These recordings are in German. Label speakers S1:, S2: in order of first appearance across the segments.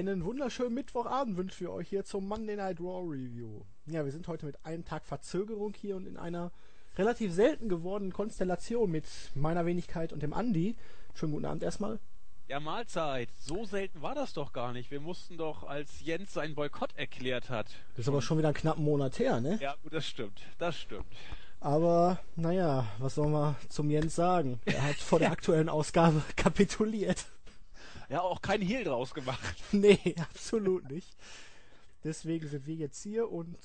S1: Einen wunderschönen Mittwochabend wünschen wir euch hier zum Monday Night Raw Review. Ja, wir sind heute mit einem Tag Verzögerung hier und in einer relativ selten gewordenen Konstellation mit meiner Wenigkeit und dem Andi. Schönen guten Abend erstmal.
S2: Ja, Mahlzeit. So selten war das doch gar nicht. Wir mussten doch, als Jens seinen Boykott erklärt hat.
S1: Das ist aber schon wieder einen knappen Monat her, ne?
S2: Ja, gut, das stimmt. Das stimmt.
S1: Aber, naja, was soll man zum Jens sagen? Er hat vor der aktuellen Ausgabe kapituliert.
S2: Ja, auch kein Hehl draus gemacht.
S1: nee, absolut nicht. Deswegen sind wir jetzt hier und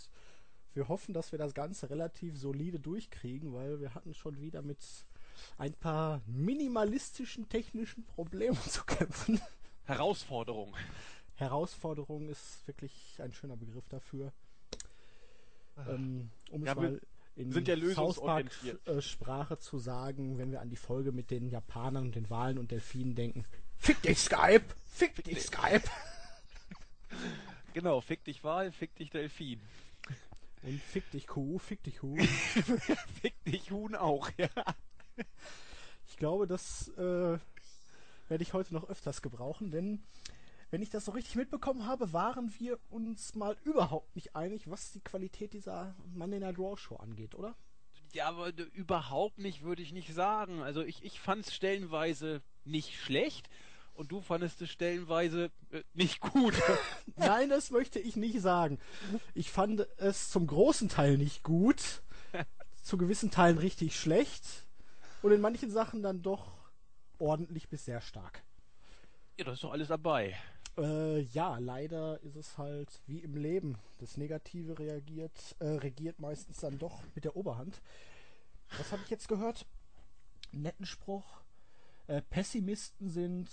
S1: wir hoffen, dass wir das Ganze relativ solide durchkriegen, weil wir hatten schon wieder mit ein paar minimalistischen technischen Problemen zu kämpfen.
S2: Herausforderung.
S1: Herausforderung ist wirklich ein schöner Begriff dafür. Ähm, um
S2: Ja,
S1: es mal in
S2: sind ja lösungsorientiert.
S1: äh, Sprache zu sagen, wenn wir an die Folge mit den Japanern und den Walen und Delfinen denken. Fick dich Skype! Fick dich Skype!
S2: Genau, fick dich Wal, fick dich Delfin.
S1: Und fick dich Kuh, fick dich Kuh.
S2: fick dich Huhn auch, ja.
S1: Ich glaube, das äh, werde ich heute noch öfters gebrauchen, denn wenn ich das so richtig mitbekommen habe, waren wir uns mal überhaupt nicht einig, was die Qualität dieser Monday Night Raw Show angeht, oder?
S2: Ja, aber überhaupt nicht, würde ich nicht sagen. Also ich, ich fand es stellenweise nicht schlecht und du fandest es stellenweise äh, nicht gut.
S1: Nein, das möchte ich nicht sagen. Ich fand es zum großen Teil nicht gut, zu gewissen Teilen richtig schlecht und in manchen Sachen dann doch ordentlich bis sehr stark.
S2: ja, das ist doch alles dabei.
S1: Äh, ja, leider ist es halt wie im Leben. Das Negative reagiert, äh, regiert meistens dann doch mit der Oberhand. Was habe ich jetzt gehört? Netten Spruch. Äh, Pessimisten sind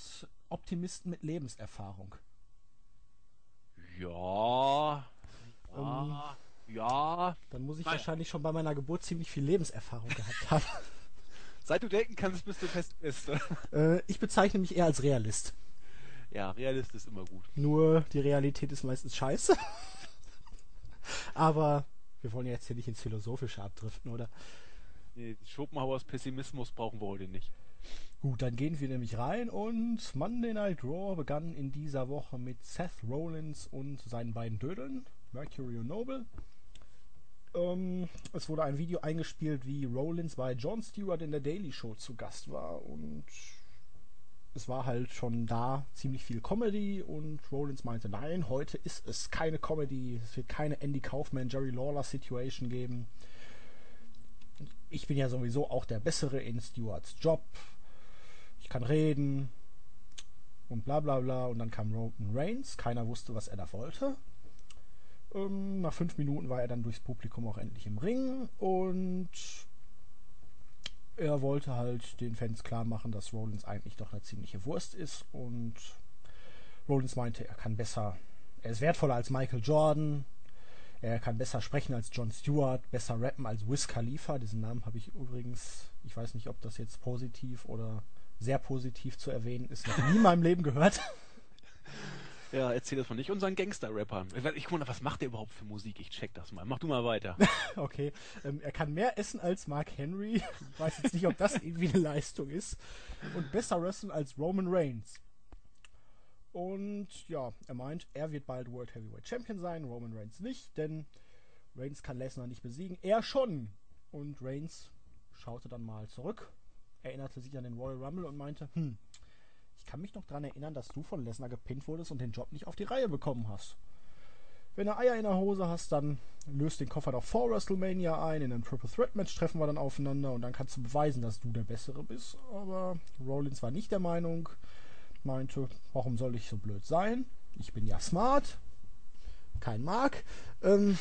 S1: Optimisten mit Lebenserfahrung.
S2: Ja. Ja. ja.
S1: Dann muss ich
S2: Naja.
S1: wahrscheinlich schon bei meiner Geburt ziemlich viel Lebenserfahrung gehabt haben.
S2: Seit du denken kannst, bist du fest bist.
S1: äh, ich bezeichne mich eher als Realist.
S2: ja, Realist ist immer gut.
S1: Nur die Realität ist meistens scheiße. Aber wir wollen ja jetzt hier nicht ins Philosophische abdriften, oder?
S2: Nee, Schopenhauers Pessimismus brauchen wir heute nicht.
S1: Gut, dann gehen wir nämlich rein und Monday Night Raw begann in dieser Woche mit Seth Rollins und seinen beiden Dödeln, Mercury und Noble. Ähm, es wurde ein Video eingespielt, wie Rollins bei Jon Stewart in der Daily Show zu Gast war und es war halt schon da ziemlich viel Comedy und Rollins meinte, nein, heute ist es keine Comedy, es wird keine Andy Kaufman, Jerry Lawler Situation geben. Ich bin ja sowieso auch der Bessere in Stewarts Job kann reden und bla bla bla. Und dann kam Roman Reigns, keiner wusste, was er da wollte. Ähm, nach fünf Minuten war er dann durchs Publikum auch endlich im Ring und er wollte halt den Fans klar machen, dass Rollins eigentlich doch eine ziemliche Wurst ist und Rollins meinte, er kann besser, er ist wertvoller als Michael Jordan, er kann besser sprechen als Jon Stewart, besser rappen als Wiz Khalifa. Diesen Namen habe ich übrigens, ich weiß nicht, ob das jetzt positiv oder sehr positiv zu erwähnen ist, noch nie in meinem Leben gehört.
S2: Ja, erzähl das von nicht unseren Gangster-Rappern. Ich, guck mal, was macht der überhaupt für Musik? Ich check das mal. Mach du mal weiter.
S1: Okay, ähm, er kann mehr essen als Mark Henry. Ich weiß jetzt nicht, ob das irgendwie eine Leistung ist. Und besser wrestlen als Roman Reigns. Und ja, er meint, er wird bald World Heavyweight Champion sein, Roman Reigns nicht, denn Reigns kann Lesnar nicht besiegen, er schon. Und Reigns schaute dann mal zurück, erinnerte sich an den Royal Rumble und meinte, hm, ich kann mich noch daran erinnern, dass du von Lesnar gepinnt wurdest und den Job nicht auf die Reihe bekommen hast. Wenn du Eier in der Hose hast, dann löst den Koffer doch vor WrestleMania ein. In einem Triple Threat Match treffen wir dann aufeinander und dann kannst du beweisen, dass du der Bessere bist. Aber Rollins war nicht der Meinung, meinte, warum soll ich so blöd sein? Ich bin ja smart. Kein Mark. Ähm,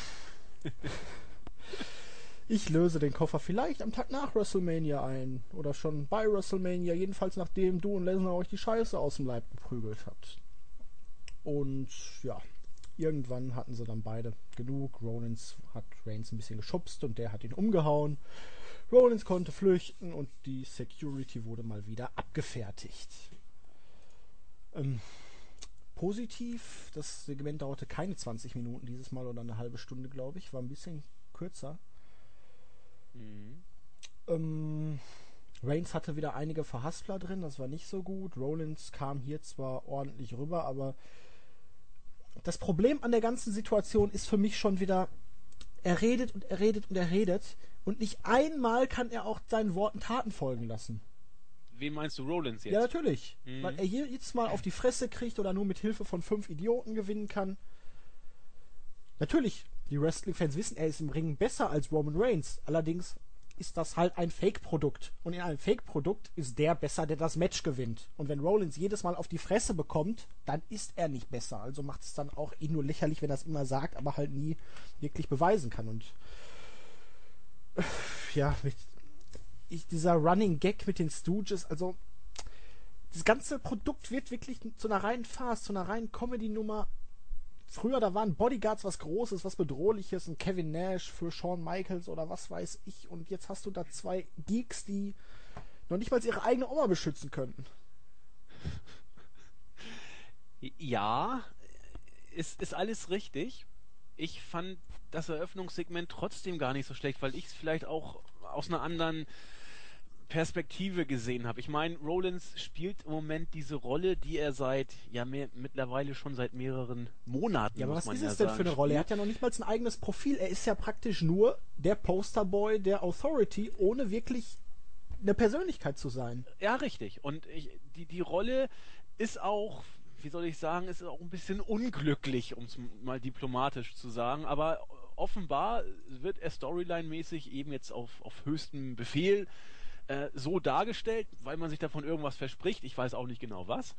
S1: ich löse den Koffer vielleicht am Tag nach WrestleMania ein. Oder schon bei WrestleMania. Jedenfalls nachdem du und Lesnar euch die Scheiße aus dem Leib geprügelt habt. Und ja, irgendwann hatten sie dann beide genug. Rollins hat Reigns ein bisschen geschubst und der hat ihn umgehauen. Rollins konnte flüchten und die Security wurde mal wieder abgefertigt. Ähm, positiv, das Segment dauerte keine 20 Minuten dieses Mal oder eine halbe Stunde, glaube ich. War ein bisschen kürzer.
S2: Mhm.
S1: Ähm, Reigns hatte wieder einige Verhaspler drin, das war nicht so gut. Rollins kam hier zwar ordentlich rüber, aber das Problem an der ganzen Situation ist für mich schon wieder, er redet und er redet und er redet und nicht einmal kann er auch seinen Worten Taten folgen lassen.
S2: Wen meinst du, Rollins jetzt?
S1: Ja, natürlich.
S2: Mhm.
S1: Weil er jedes Mal auf die Fresse kriegt oder nur mit Hilfe von fünf Idioten gewinnen kann. Natürlich, die Wrestling-Fans wissen, er ist im Ring besser als Roman Reigns. Allerdings ist das halt ein Fake-Produkt. Und in einem Fake-Produkt ist der besser, der das Match gewinnt. Und wenn Rollins jedes Mal auf die Fresse bekommt, dann ist er nicht besser. Also macht es dann auch ihn nur lächerlich, wenn er es immer sagt, aber halt nie wirklich beweisen kann. Und äh, ja, mit ich, dieser Running Gag mit den Stooges, also das ganze Produkt wird wirklich zu einer reinen Farce, zu einer reinen Comedy-Nummer. Früher, da waren Bodyguards was Großes, was Bedrohliches, ein Kevin Nash für Shawn Michaels oder was weiß ich. Und jetzt hast du da zwei Geeks, die noch nicht mal ihre eigene Oma beschützen könnten.
S2: Ja, ist, ist alles richtig. Ich fand das Eröffnungssegment trotzdem gar nicht so schlecht, weil ich es vielleicht auch aus einer anderen Perspektive gesehen habe. Ich meine, Rollins spielt im Moment diese Rolle, die er seit ja mehr, mittlerweile schon seit mehreren Monaten.
S1: Ja, aber was ist
S2: ja
S1: es denn für eine Rolle? Er hat ja noch nicht mal ein eigenes Profil. Er ist ja praktisch nur der Posterboy der Authority, ohne wirklich eine Persönlichkeit zu sein.
S2: Ja, richtig. Und ich, die, die Rolle ist auch, wie soll ich sagen, ist auch ein bisschen unglücklich, um es mal diplomatisch zu sagen. Aber offenbar wird er storyline-mäßig eben jetzt auf, auf höchstem Befehl äh, so dargestellt, weil man sich davon irgendwas verspricht. Ich weiß auch nicht genau was.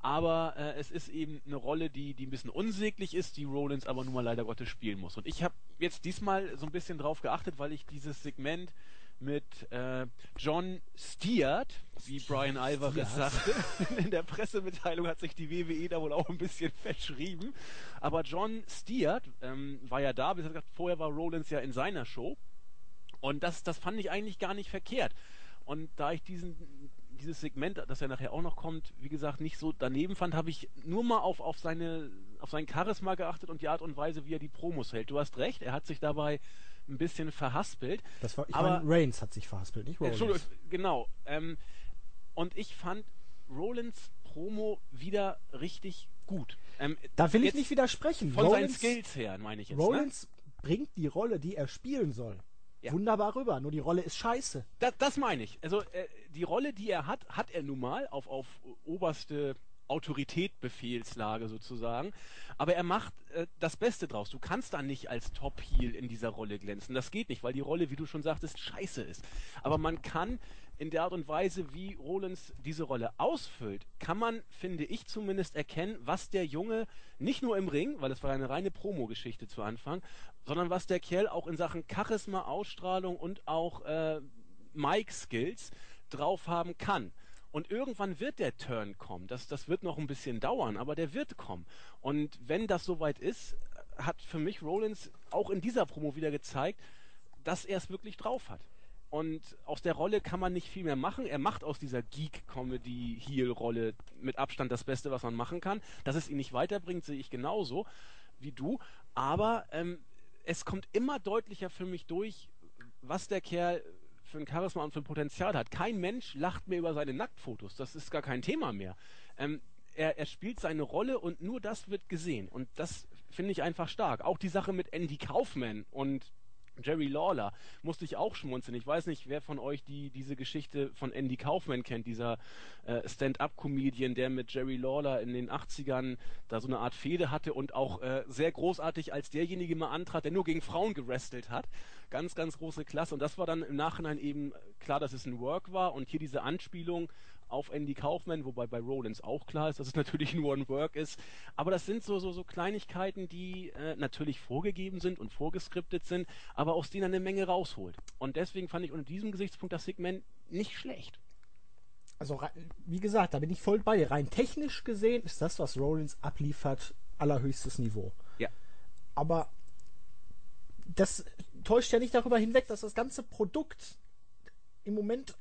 S2: Aber äh, es ist eben eine Rolle, die, die ein bisschen unsäglich ist, die Rollins aber nun mal leider Gottes spielen muss. Und ich habe jetzt diesmal so ein bisschen drauf geachtet, weil ich dieses Segment mit äh, John Stewart, wie Brian Alvarez sagte, in der Pressemitteilung hat sich die WWE da wohl auch ein bisschen verschrieben. Aber John Stewart ähm, war ja da, wie gesagt, vorher war Rollins ja in seiner Show. Und das, das fand ich eigentlich gar nicht verkehrt. Und da ich diesen, dieses Segment, das ja nachher auch noch kommt, wie gesagt, nicht so daneben fand, habe ich nur mal auf, auf, seine, auf sein Charisma geachtet und die Art und Weise, wie er die Promos hält. Du hast recht, er hat sich dabei ein bisschen verhaspelt.
S1: Das war, ich
S2: Aber-
S1: meine, Reigns hat sich verhaspelt, nicht Rollins.
S2: Entschuldigung, genau. Ähm, und ich fand Rollins Promo wieder richtig gut. Ähm,
S1: Da will ich nicht widersprechen.
S2: Von seinen
S1: Rollins,
S2: Skills her, meine ich jetzt. Ne?
S1: Rollins bringt die Rolle, die er spielen soll,
S2: Ja.
S1: wunderbar rüber. Nur die Rolle ist scheiße.
S2: Das, das meine ich. Also äh, die Rolle, die er hat, hat er nun mal auf, auf oberste Autorität, Befehlslage sozusagen. Aber er macht äh, das Beste draus. Du kannst da nicht als Top-Heel in dieser Rolle glänzen. Das geht nicht, weil die Rolle, wie du schon sagtest, scheiße ist. Aber man kann in der Art und Weise, wie Rollins diese Rolle ausfüllt, kann man, finde ich zumindest, erkennen, was der Junge nicht nur im Ring, weil es war eine reine Promo-Geschichte zu Anfang, sondern was der Kerl auch in Sachen Charisma, Ausstrahlung und auch äh, Mic-Skills drauf haben kann. Und irgendwann wird der Turn kommen. Das, das wird noch ein bisschen dauern, aber der wird kommen. Und wenn das soweit ist, hat für mich Rollins auch in dieser Promo wieder gezeigt, dass er es wirklich drauf hat. Und aus der Rolle kann man nicht viel mehr machen. Er macht aus dieser Geek-Comedy-Heel-Rolle mit Abstand das Beste, was man machen kann. Dass es ihn nicht weiterbringt, sehe ich genauso wie du. Aber ähm, es kommt immer deutlicher für mich durch, was der Kerl für ein Charisma und für ein Potenzial hat. Kein Mensch lacht mehr über seine Nacktfotos. Das ist gar kein Thema mehr. Ähm, er, er spielt seine Rolle und nur das wird gesehen. Und das finde ich einfach stark. Auch die Sache mit Andy Kaufman und Jerry Lawler musste ich auch schmunzeln. Ich weiß nicht, wer von euch die diese Geschichte von Andy Kaufman kennt, dieser äh, Stand-up-Comedian, der mit Jerry Lawler in den 80ern da so eine Art Fehde hatte und auch äh, sehr großartig als derjenige mal antrat, der nur gegen Frauen gewrestelt hat. Ganz, ganz große Klasse. Und das war dann im Nachhinein eben klar, dass es ein Work war und hier diese Anspielung auf Andy Kaufman, wobei bei Rollins auch klar ist, dass es natürlich nur ein Work ist. Aber das sind so, so, so Kleinigkeiten, die äh, natürlich vorgegeben sind und vorgeskriptet sind, aber aus denen er eine Menge rausholt. Und deswegen fand ich unter diesem Gesichtspunkt das Segment nicht schlecht.
S1: Also, wie gesagt, da bin ich voll bei dir. Rein technisch gesehen ist das, was Rollins abliefert, allerhöchstes Niveau.
S2: Ja.
S1: Aber das täuscht ja nicht darüber hinweg, dass das ganze Produkt im Moment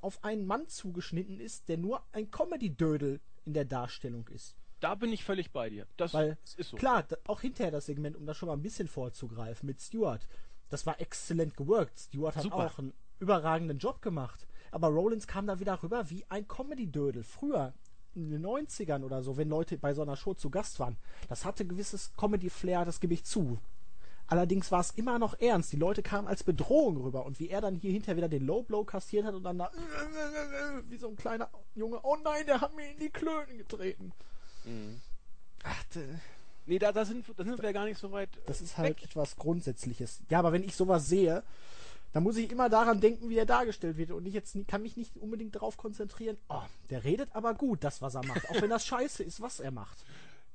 S1: auf einen Mann zugeschnitten ist, der nur ein Comedy-Dödel in der Darstellung ist.
S2: Da bin ich völlig bei dir. Das
S1: Weil,
S2: ist so.
S1: klar, auch hinterher das Segment, um da schon mal ein bisschen vorzugreifen, mit Stewart, das war exzellent geworkt. Stewart hat
S2: Super.
S1: auch einen überragenden Job gemacht. Aber Rollins kam da wieder rüber wie ein Comedy-Dödel. Früher, in den 90ern oder so, wenn Leute bei so einer Show zu Gast waren, das hatte gewisses Comedy-Flair, das gebe ich zu. Allerdings war es immer noch ernst. Die Leute kamen als Bedrohung rüber. Und wie er dann hier hinterher wieder den Low Blow kassiert hat und dann da wie so ein kleiner Junge, oh nein, der hat mir in die Klöten getreten. Mhm.
S2: Ach, nee, da, da, sind, da sind wir gar nicht so weit.
S1: Das ist halt weg. etwas Grundsätzliches. Ja, aber wenn ich sowas sehe, dann muss ich immer daran denken, wie er dargestellt wird. Und ich jetzt kann mich nicht unbedingt darauf konzentrieren, oh, der redet aber gut, das, was er macht. Auch wenn das scheiße ist, was er macht.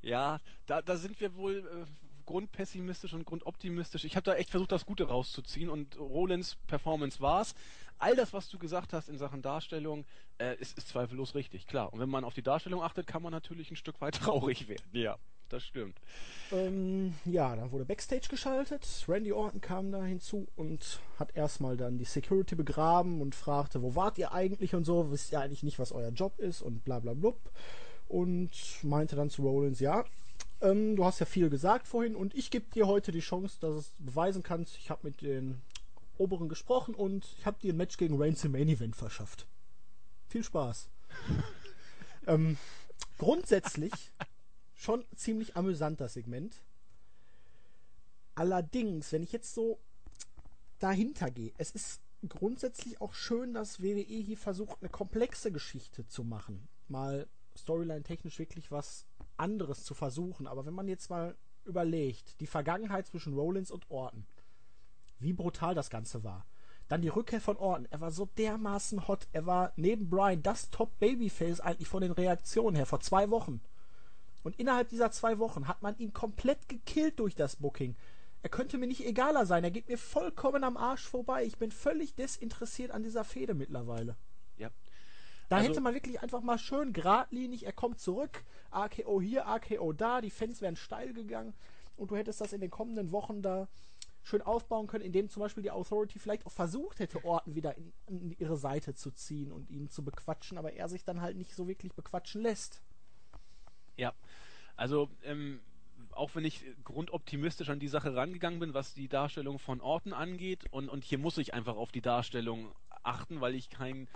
S2: Ja, da, da sind wir wohl äh, grundpessimistisch und grundoptimistisch. Ich habe da echt versucht, das Gute rauszuziehen und Rollins Performance war's. All das, was du gesagt hast in Sachen Darstellung, äh, ist, ist zweifellos richtig, klar. Und wenn man auf die Darstellung achtet, kann man natürlich ein Stück weit traurig werden. Ja, das stimmt.
S1: Ähm, ja, dann wurde Backstage geschaltet. Randy Orton kam da hinzu und hat erstmal dann die Security begraben und fragte, wo wart ihr eigentlich und so, wisst ihr eigentlich nicht, was euer Job ist und bla bla blub. Und meinte dann zu Rollins, ja, ähm, du hast ja viel gesagt vorhin und ich gebe dir heute die Chance, dass es beweisen kannst, ich habe mit den Oberen gesprochen und ich habe dir ein Match gegen Reigns im Main Event verschafft. Viel Spaß. ähm, grundsätzlich schon ziemlich amüsant das Segment. Allerdings, wenn ich jetzt so dahinter gehe, es ist grundsätzlich auch schön, dass WWE hier versucht, eine komplexe Geschichte zu machen. Mal Storyline-technisch wirklich was anderes zu versuchen. Aber wenn man jetzt mal überlegt, die Vergangenheit zwischen Rollins und Orton, wie brutal das Ganze war. Dann die Rückkehr von Orton. Er war so dermaßen hot. Er war neben Brian das Top-Babyface eigentlich von den Reaktionen her vor zwei Wochen. Und innerhalb dieser zwei Wochen hat man ihn komplett gekillt durch das Booking. Er könnte mir nicht egaler sein. Er geht mir vollkommen am Arsch vorbei. Ich bin völlig desinteressiert an dieser Fehde mittlerweile. Da also, hätte man wirklich einfach mal schön geradlinig, er kommt zurück, AKO hier, AKO da, die Fans wären steil gegangen und du hättest das in den kommenden Wochen da schön aufbauen können, indem zum Beispiel die Authority vielleicht auch versucht hätte, Orten wieder in, in, ihre Seite zu ziehen und ihn zu bequatschen, aber er sich dann halt nicht so wirklich bequatschen lässt.
S2: Ja, also ähm, auch wenn ich grundoptimistisch an die Sache rangegangen bin, was die Darstellung von Orten angeht, und, und hier muss ich einfach auf die Darstellung achten, weil ich kein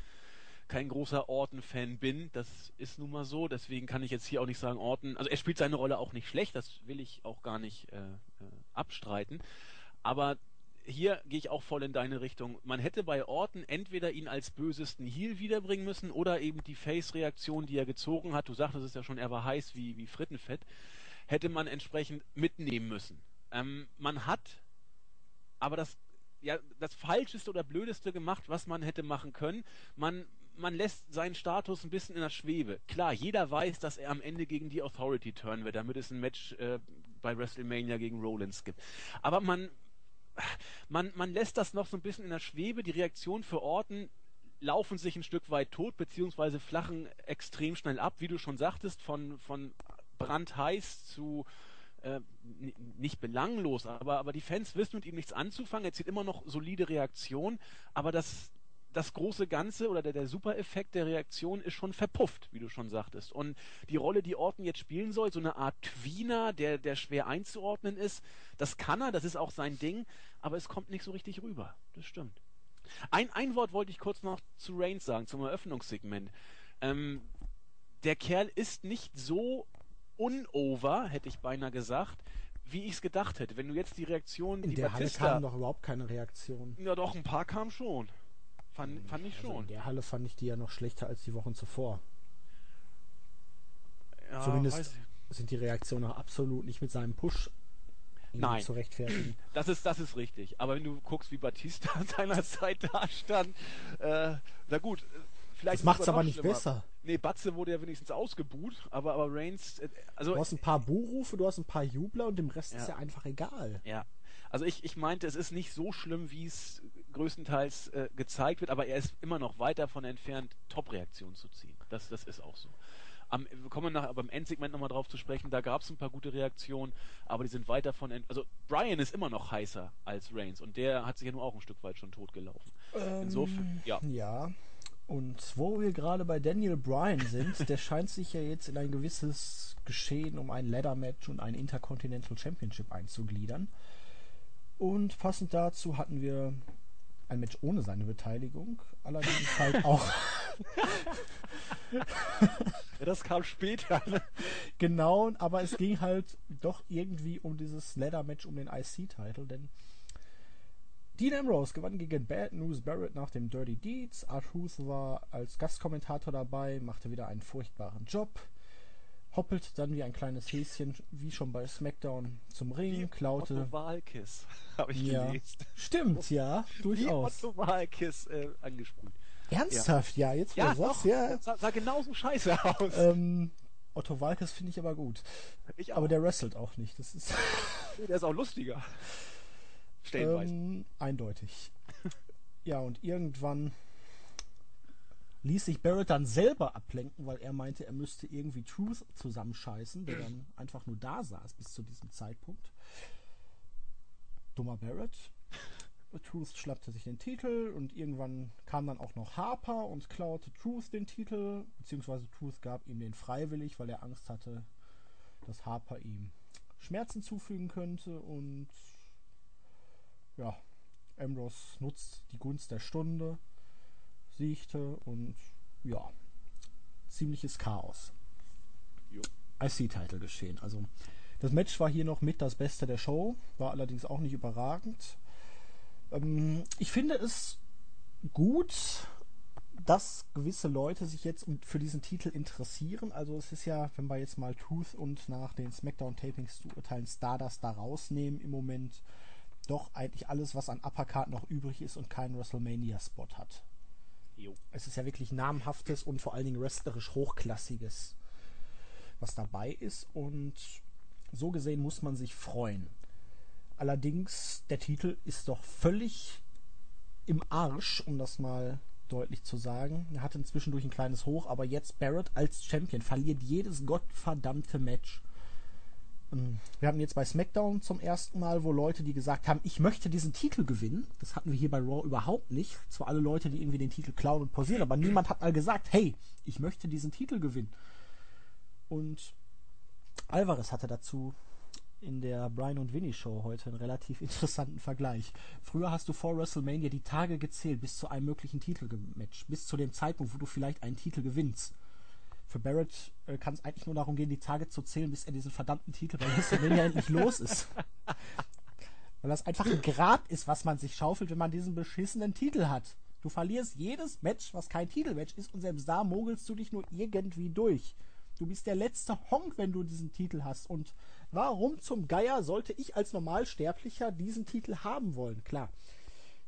S2: kein großer Orton-Fan bin. Das ist nun mal so. Deswegen kann ich jetzt hier auch nicht sagen, Orton. Also er spielt seine Rolle auch nicht schlecht. Das will ich auch gar nicht äh, äh, abstreiten. Aber hier gehe ich auch voll in deine Richtung. Man hätte bei Orton entweder ihn als bösesten Heal wiederbringen müssen oder eben die Face-Reaktion, die er gezogen hat. Du sagtest es ja schon, er war heiß wie, wie Frittenfett. Hätte man entsprechend mitnehmen müssen. Ähm, man hat aber das ja, das Falscheste oder Blödeste gemacht, was man hätte machen können. Man man lässt seinen Status ein bisschen in der Schwebe. Klar, jeder weiß, dass er am Ende gegen die Authority turnen wird, damit es ein Match äh, bei WrestleMania gegen Rollins gibt. Aber man, man, man lässt das noch so ein bisschen in der Schwebe. Die Reaktionen für Orten laufen sich ein Stück weit tot, beziehungsweise flachen extrem schnell ab, wie du schon sagtest, von, von brandheiß zu äh, nicht belanglos, aber, aber die Fans wissen mit ihm nichts anzufangen. Er zieht immer noch solide Reaktionen, aber das, das große Ganze oder der, der Super-Effekt der Reaktion ist schon verpufft, wie du schon sagtest. Und die Rolle, die Orton jetzt spielen soll, so eine Art Tweener, der, der schwer einzuordnen ist, das kann er, das ist auch sein Ding, aber es kommt nicht so richtig rüber. Das stimmt. Ein, ein Wort wollte ich kurz noch zu Reigns sagen, zum Eröffnungssegment. Ähm, der Kerl ist nicht so unover, hätte ich beinahe gesagt, wie ich es gedacht hätte. Wenn du jetzt die Reaktion,
S1: in
S2: die
S1: der Batista, Halle kam doch überhaupt keine Reaktion.
S2: Ja, doch ein paar kamen schon. Fand, fand ich also schon.
S1: in der Halle fand ich die ja noch schlechter als die Wochen zuvor. Ja, Zumindest sind die Reaktionen auch absolut nicht mit seinem Push
S2: Nein. zu rechtfertigen. Das ist, das ist richtig. Aber wenn du guckst, wie Batista seinerzeit da stand, äh, na gut,
S1: vielleicht. Das macht es aber nicht schlimmer. besser.
S2: Nee, Batze wurde ja wenigstens ausgebuht, aber, aber Reigns. Äh, also,
S1: du hast ein paar Buhrufe, du hast ein paar Jubler und dem Rest ja. ist ja einfach egal.
S2: Ja. Also ich, ich meinte, es ist nicht so schlimm, wie es größtenteils äh, gezeigt wird, aber er ist immer noch weit davon entfernt, Top-Reaktionen zu ziehen. Das, das ist auch so. Am, wir kommen nachher beim Endsegment nochmal drauf zu sprechen, da gab es ein paar gute Reaktionen, aber die sind weit davon Also Brian ist immer noch heißer als Reigns und der hat sich ja nur auch ein Stück weit schon totgelaufen.
S1: Ähm, Insofern, ja. Ja. Und wo wir gerade bei Daniel Bryan sind, der scheint sich ja jetzt in ein gewisses Geschehen um ein Ladder-Match und ein Intercontinental Championship einzugliedern. Und passend dazu hatten wir ein Match ohne seine Beteiligung, allerdings halt auch
S2: ja, das kam später. Ne?
S1: Genau, aber es ging halt doch irgendwie um dieses Ladder-Match um den IC-Title, denn Dean Ambrose gewann gegen Bad News Barrett nach dem Dirty Deeds. Art Ruth war als Gastkommentator dabei, machte wieder einen furchtbaren Job. Hoppelt dann wie ein kleines Häschen, wie schon bei SmackDown, zum Ring, wie klaute.
S2: Otto Walkes, habe ich
S1: ja.
S2: gelesen.
S1: Stimmt, ja, durchaus.
S2: Wie Otto Walkes äh, angesprüht.
S1: Ernsthaft, ja, ja jetzt
S2: ja,
S1: du sagst, ja.
S2: Sah, sah genauso scheiße aus.
S1: Ähm, Otto Walkes finde ich aber gut.
S2: Ich.
S1: Aber der wrestelt auch nicht. Das ist
S2: der ist auch lustiger. Stellenweise.
S1: Ähm, eindeutig. ja, und irgendwann ließ sich Barrett dann selber ablenken, weil er meinte, er müsste irgendwie Truth zusammenscheißen, der dann einfach nur da saß bis zu diesem Zeitpunkt. Dummer Barrett. Truth schnappte sich den Titel und irgendwann kam dann auch noch Harper und klaute Truth den Titel, beziehungsweise Truth gab ihm den freiwillig, weil er Angst hatte, dass Harper ihm Schmerzen zufügen könnte und ja, Ambrose nutzt die Gunst der Stunde, siegte und ja, ziemliches Chaos. IC-Title geschehen. Also das Match war hier noch mit das Beste der Show, war allerdings auch nicht überragend. Ähm, ich finde es gut, dass gewisse Leute sich jetzt für diesen Titel interessieren. Also es ist ja, wenn wir jetzt mal Truth und nach den SmackDown-Tapings zu urteilen Stardust da rausnehmen im Moment, doch eigentlich alles, was an Uppercard noch übrig ist und keinen WrestleMania-Spot hat.
S2: Jo.
S1: Es ist ja wirklich namhaftes und vor allen Dingen wrestlerisch hochklassiges, was dabei ist und so gesehen muss man sich freuen. Allerdings, der Titel ist doch völlig im Arsch, um das mal deutlich zu sagen. Er hatte zwischendurch ein kleines Hoch, aber jetzt Barrett als Champion verliert jedes gottverdammte Match. Ähm, wir hatten jetzt bei SmackDown zum ersten Mal, wo Leute, die gesagt haben, ich möchte diesen Titel gewinnen. Das hatten wir hier bei Raw überhaupt nicht. Zwar alle Leute, die irgendwie den Titel klauen und pausieren, aber niemand hat mal gesagt, hey, ich möchte diesen Titel gewinnen. Und Alvarez hatte dazu in der Brian und Winnie Show heute einen relativ interessanten Vergleich. Früher hast du vor WrestleMania die Tage gezählt bis zu einem möglichen Titelmatch, bis zu dem Zeitpunkt, wo du vielleicht einen Titel gewinnst für Barrett äh, kann es eigentlich nur darum gehen, die Tage zu zählen, bis er diesen verdammten Titel bei WrestleMania endlich los ist. Weil das einfach ein Grab ist, was man sich schaufelt, wenn man diesen beschissenen Titel hat. Du verlierst jedes Match, was kein Titelmatch ist, und selbst da mogelst du dich nur irgendwie durch. Du bist der letzte Honk, wenn du diesen Titel hast. Und warum zum Geier sollte ich als Normalsterblicher diesen Titel haben wollen? Klar,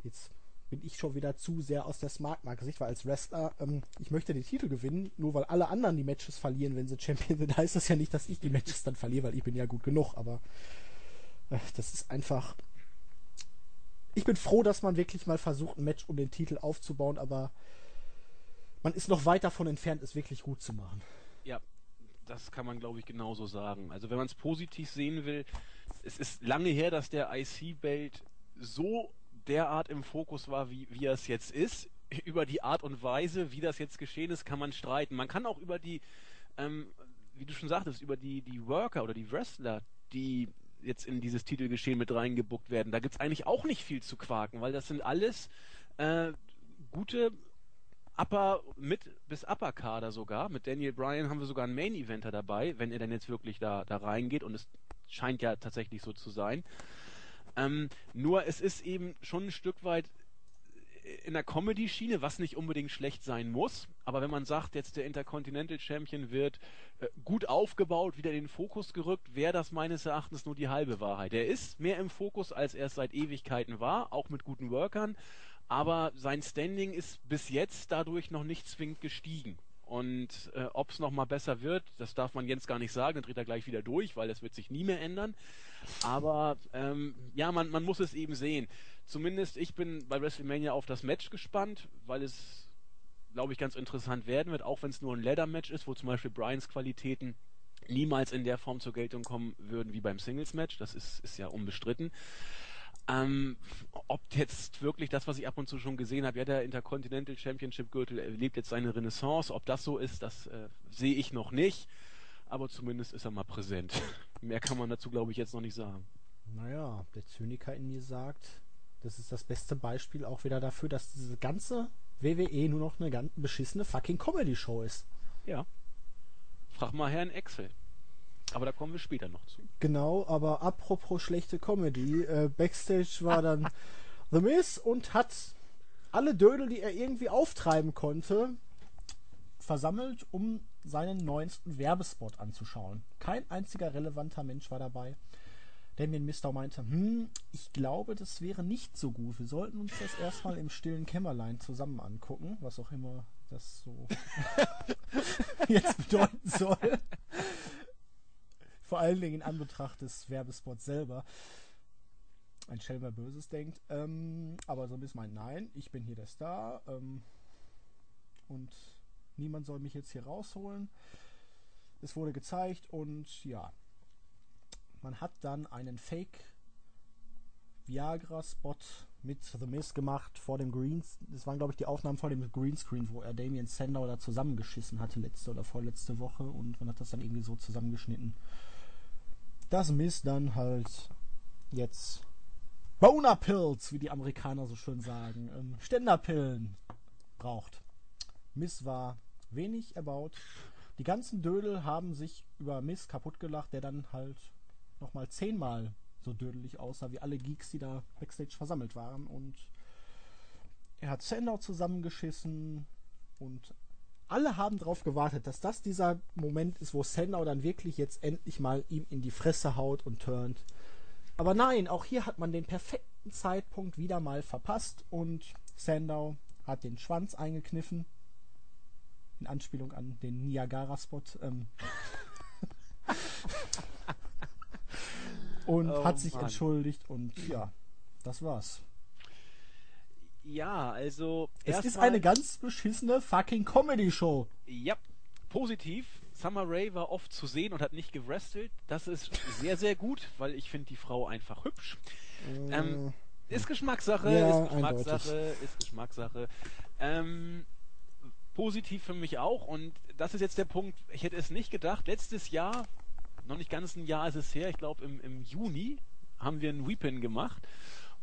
S1: jetzt bin ich schon wieder zu sehr aus der Smart-Marke-Sicht, weil als Wrestler, ähm, ich möchte den Titel gewinnen, nur weil alle anderen die Matches verlieren, wenn sie Champion sind, heißt das ja nicht, dass ich die Matches dann verliere, weil ich bin ja gut genug, aber äh, das ist einfach. Ich bin froh, dass man wirklich mal versucht, ein Match um den Titel aufzubauen, aber man ist noch weit davon entfernt, es wirklich gut zu machen.
S2: Ja, das kann man, glaube ich, genauso sagen. Also wenn man es positiv sehen will, es ist lange her, dass der IC-Belt so derart im Fokus war, wie, wie er es jetzt ist. Über die Art und Weise, wie das jetzt geschehen ist, kann man streiten. Man kann auch über die, ähm, wie du schon sagtest, über die, die Worker oder die Wrestler, die jetzt in dieses Titelgeschehen mit reingebuckt werden, da gibt es eigentlich auch nicht viel zu quaken, weil das sind alles äh, gute Upper, mit bis Upper Kader sogar. Mit Daniel Bryan haben wir sogar einen Main Eventer dabei, wenn er dann jetzt wirklich da, da reingeht und es scheint ja tatsächlich so zu sein. Ähm, nur es ist eben schon ein Stück weit in der Comedy-Schiene, was nicht unbedingt schlecht sein muss. Aber wenn man sagt, jetzt der Intercontinental Champion wird äh, gut aufgebaut, wieder in den Fokus gerückt, wäre das meines Erachtens nur die halbe Wahrheit. Er ist mehr im Fokus, als er es seit Ewigkeiten war, auch mit guten Workern. Aber sein Standing ist bis jetzt dadurch noch nicht zwingend gestiegen. Und äh, ob es nochmal besser wird, das darf man jetzt gar nicht sagen, dann dreht er gleich wieder durch, weil das wird sich nie mehr ändern. Aber ähm, ja, man, man muss es eben sehen. Zumindest ich bin bei WrestleMania auf das Match gespannt, weil es, glaube ich, ganz interessant werden wird, auch wenn es nur ein Leather-Match ist, wo zum Beispiel Bryans Qualitäten niemals in der Form zur Geltung kommen würden wie beim Singles-Match. Das ist, ist ja unbestritten. Ähm, ob jetzt wirklich das, was ich ab und zu schon gesehen habe, ja, der Intercontinental Championship Gürtel erlebt jetzt seine Renaissance. Ob das so ist, das äh, sehe ich noch nicht aber zumindest ist er mal präsent. Mehr kann man dazu, glaube ich, jetzt noch nicht sagen.
S1: Naja, der Zyniker in mir sagt, das ist das beste Beispiel auch wieder dafür, dass diese ganze WWE nur noch eine ganz beschissene fucking Comedy-Show ist.
S2: Ja. Frag mal Herrn Excel. Aber da kommen wir später noch zu.
S1: Genau, aber apropos schlechte Comedy, äh, Backstage war dann The Miz und hat alle Dödel, die er irgendwie auftreiben konnte, versammelt, um seinen neuesten Werbespot anzuschauen. Kein einziger relevanter Mensch war dabei. Damien Mister meinte, hm, ich glaube, das wäre nicht so gut. Wir sollten uns das erstmal im stillen Kämmerlein zusammen angucken, was auch immer das so jetzt bedeuten soll. Vor allen Dingen in Anbetracht des Werbespots selber. Ein Schelmer Böses denkt. Ähm, aber so ein bisschen meint, nein, ich bin hier der Star. Ähm, und niemand soll mich jetzt hier rausholen. Es wurde gezeigt und ja, man hat dann einen Fake Viagra-Spot mit The Miz gemacht vor dem Greens. Das waren, glaube ich, die Aufnahmen vor dem Greenscreen, wo er Damien Sandow da zusammengeschissen hatte, letzte oder vorletzte Woche. Und man hat das dann irgendwie so zusammengeschnitten. Dass Miz dann halt jetzt Boner Pills, wie die Amerikaner so schön sagen, ähm, Ständerpillen braucht. Miss war wenig erbaut. Die ganzen Dödel haben sich über Miss kaputt gelacht, der dann halt nochmal zehnmal so dödelig aussah wie alle Geeks, die da backstage versammelt waren. Und er hat Sandow zusammengeschissen und alle haben darauf gewartet, dass das dieser Moment ist, wo Sandow dann wirklich jetzt endlich mal ihm in die Fresse haut und turnt. Aber nein, auch hier hat man den perfekten Zeitpunkt wieder mal verpasst und Sandow hat den Schwanz eingekniffen. In Anspielung an den Niagara-Spot. Ähm und
S2: Oh,
S1: hat sich
S2: Mann.
S1: entschuldigt und ja, das war's.
S2: Ja, also.
S1: Es ist eine ganz beschissene fucking Comedy-Show.
S2: Ja, positiv. Summer Rae war oft zu sehen und hat nicht gewrestelt. Das ist sehr, sehr gut, weil ich finde die Frau einfach hübsch. Ähm, ist Geschmackssache,
S1: Ja,
S2: ist Geschmackssache, ist Geschmackssache. Ähm, positiv für mich auch und das ist jetzt der Punkt, ich hätte es nicht gedacht, letztes Jahr, noch nicht ganz ein Jahr ist es her, ich glaube im, im Juni haben wir ein Weepin gemacht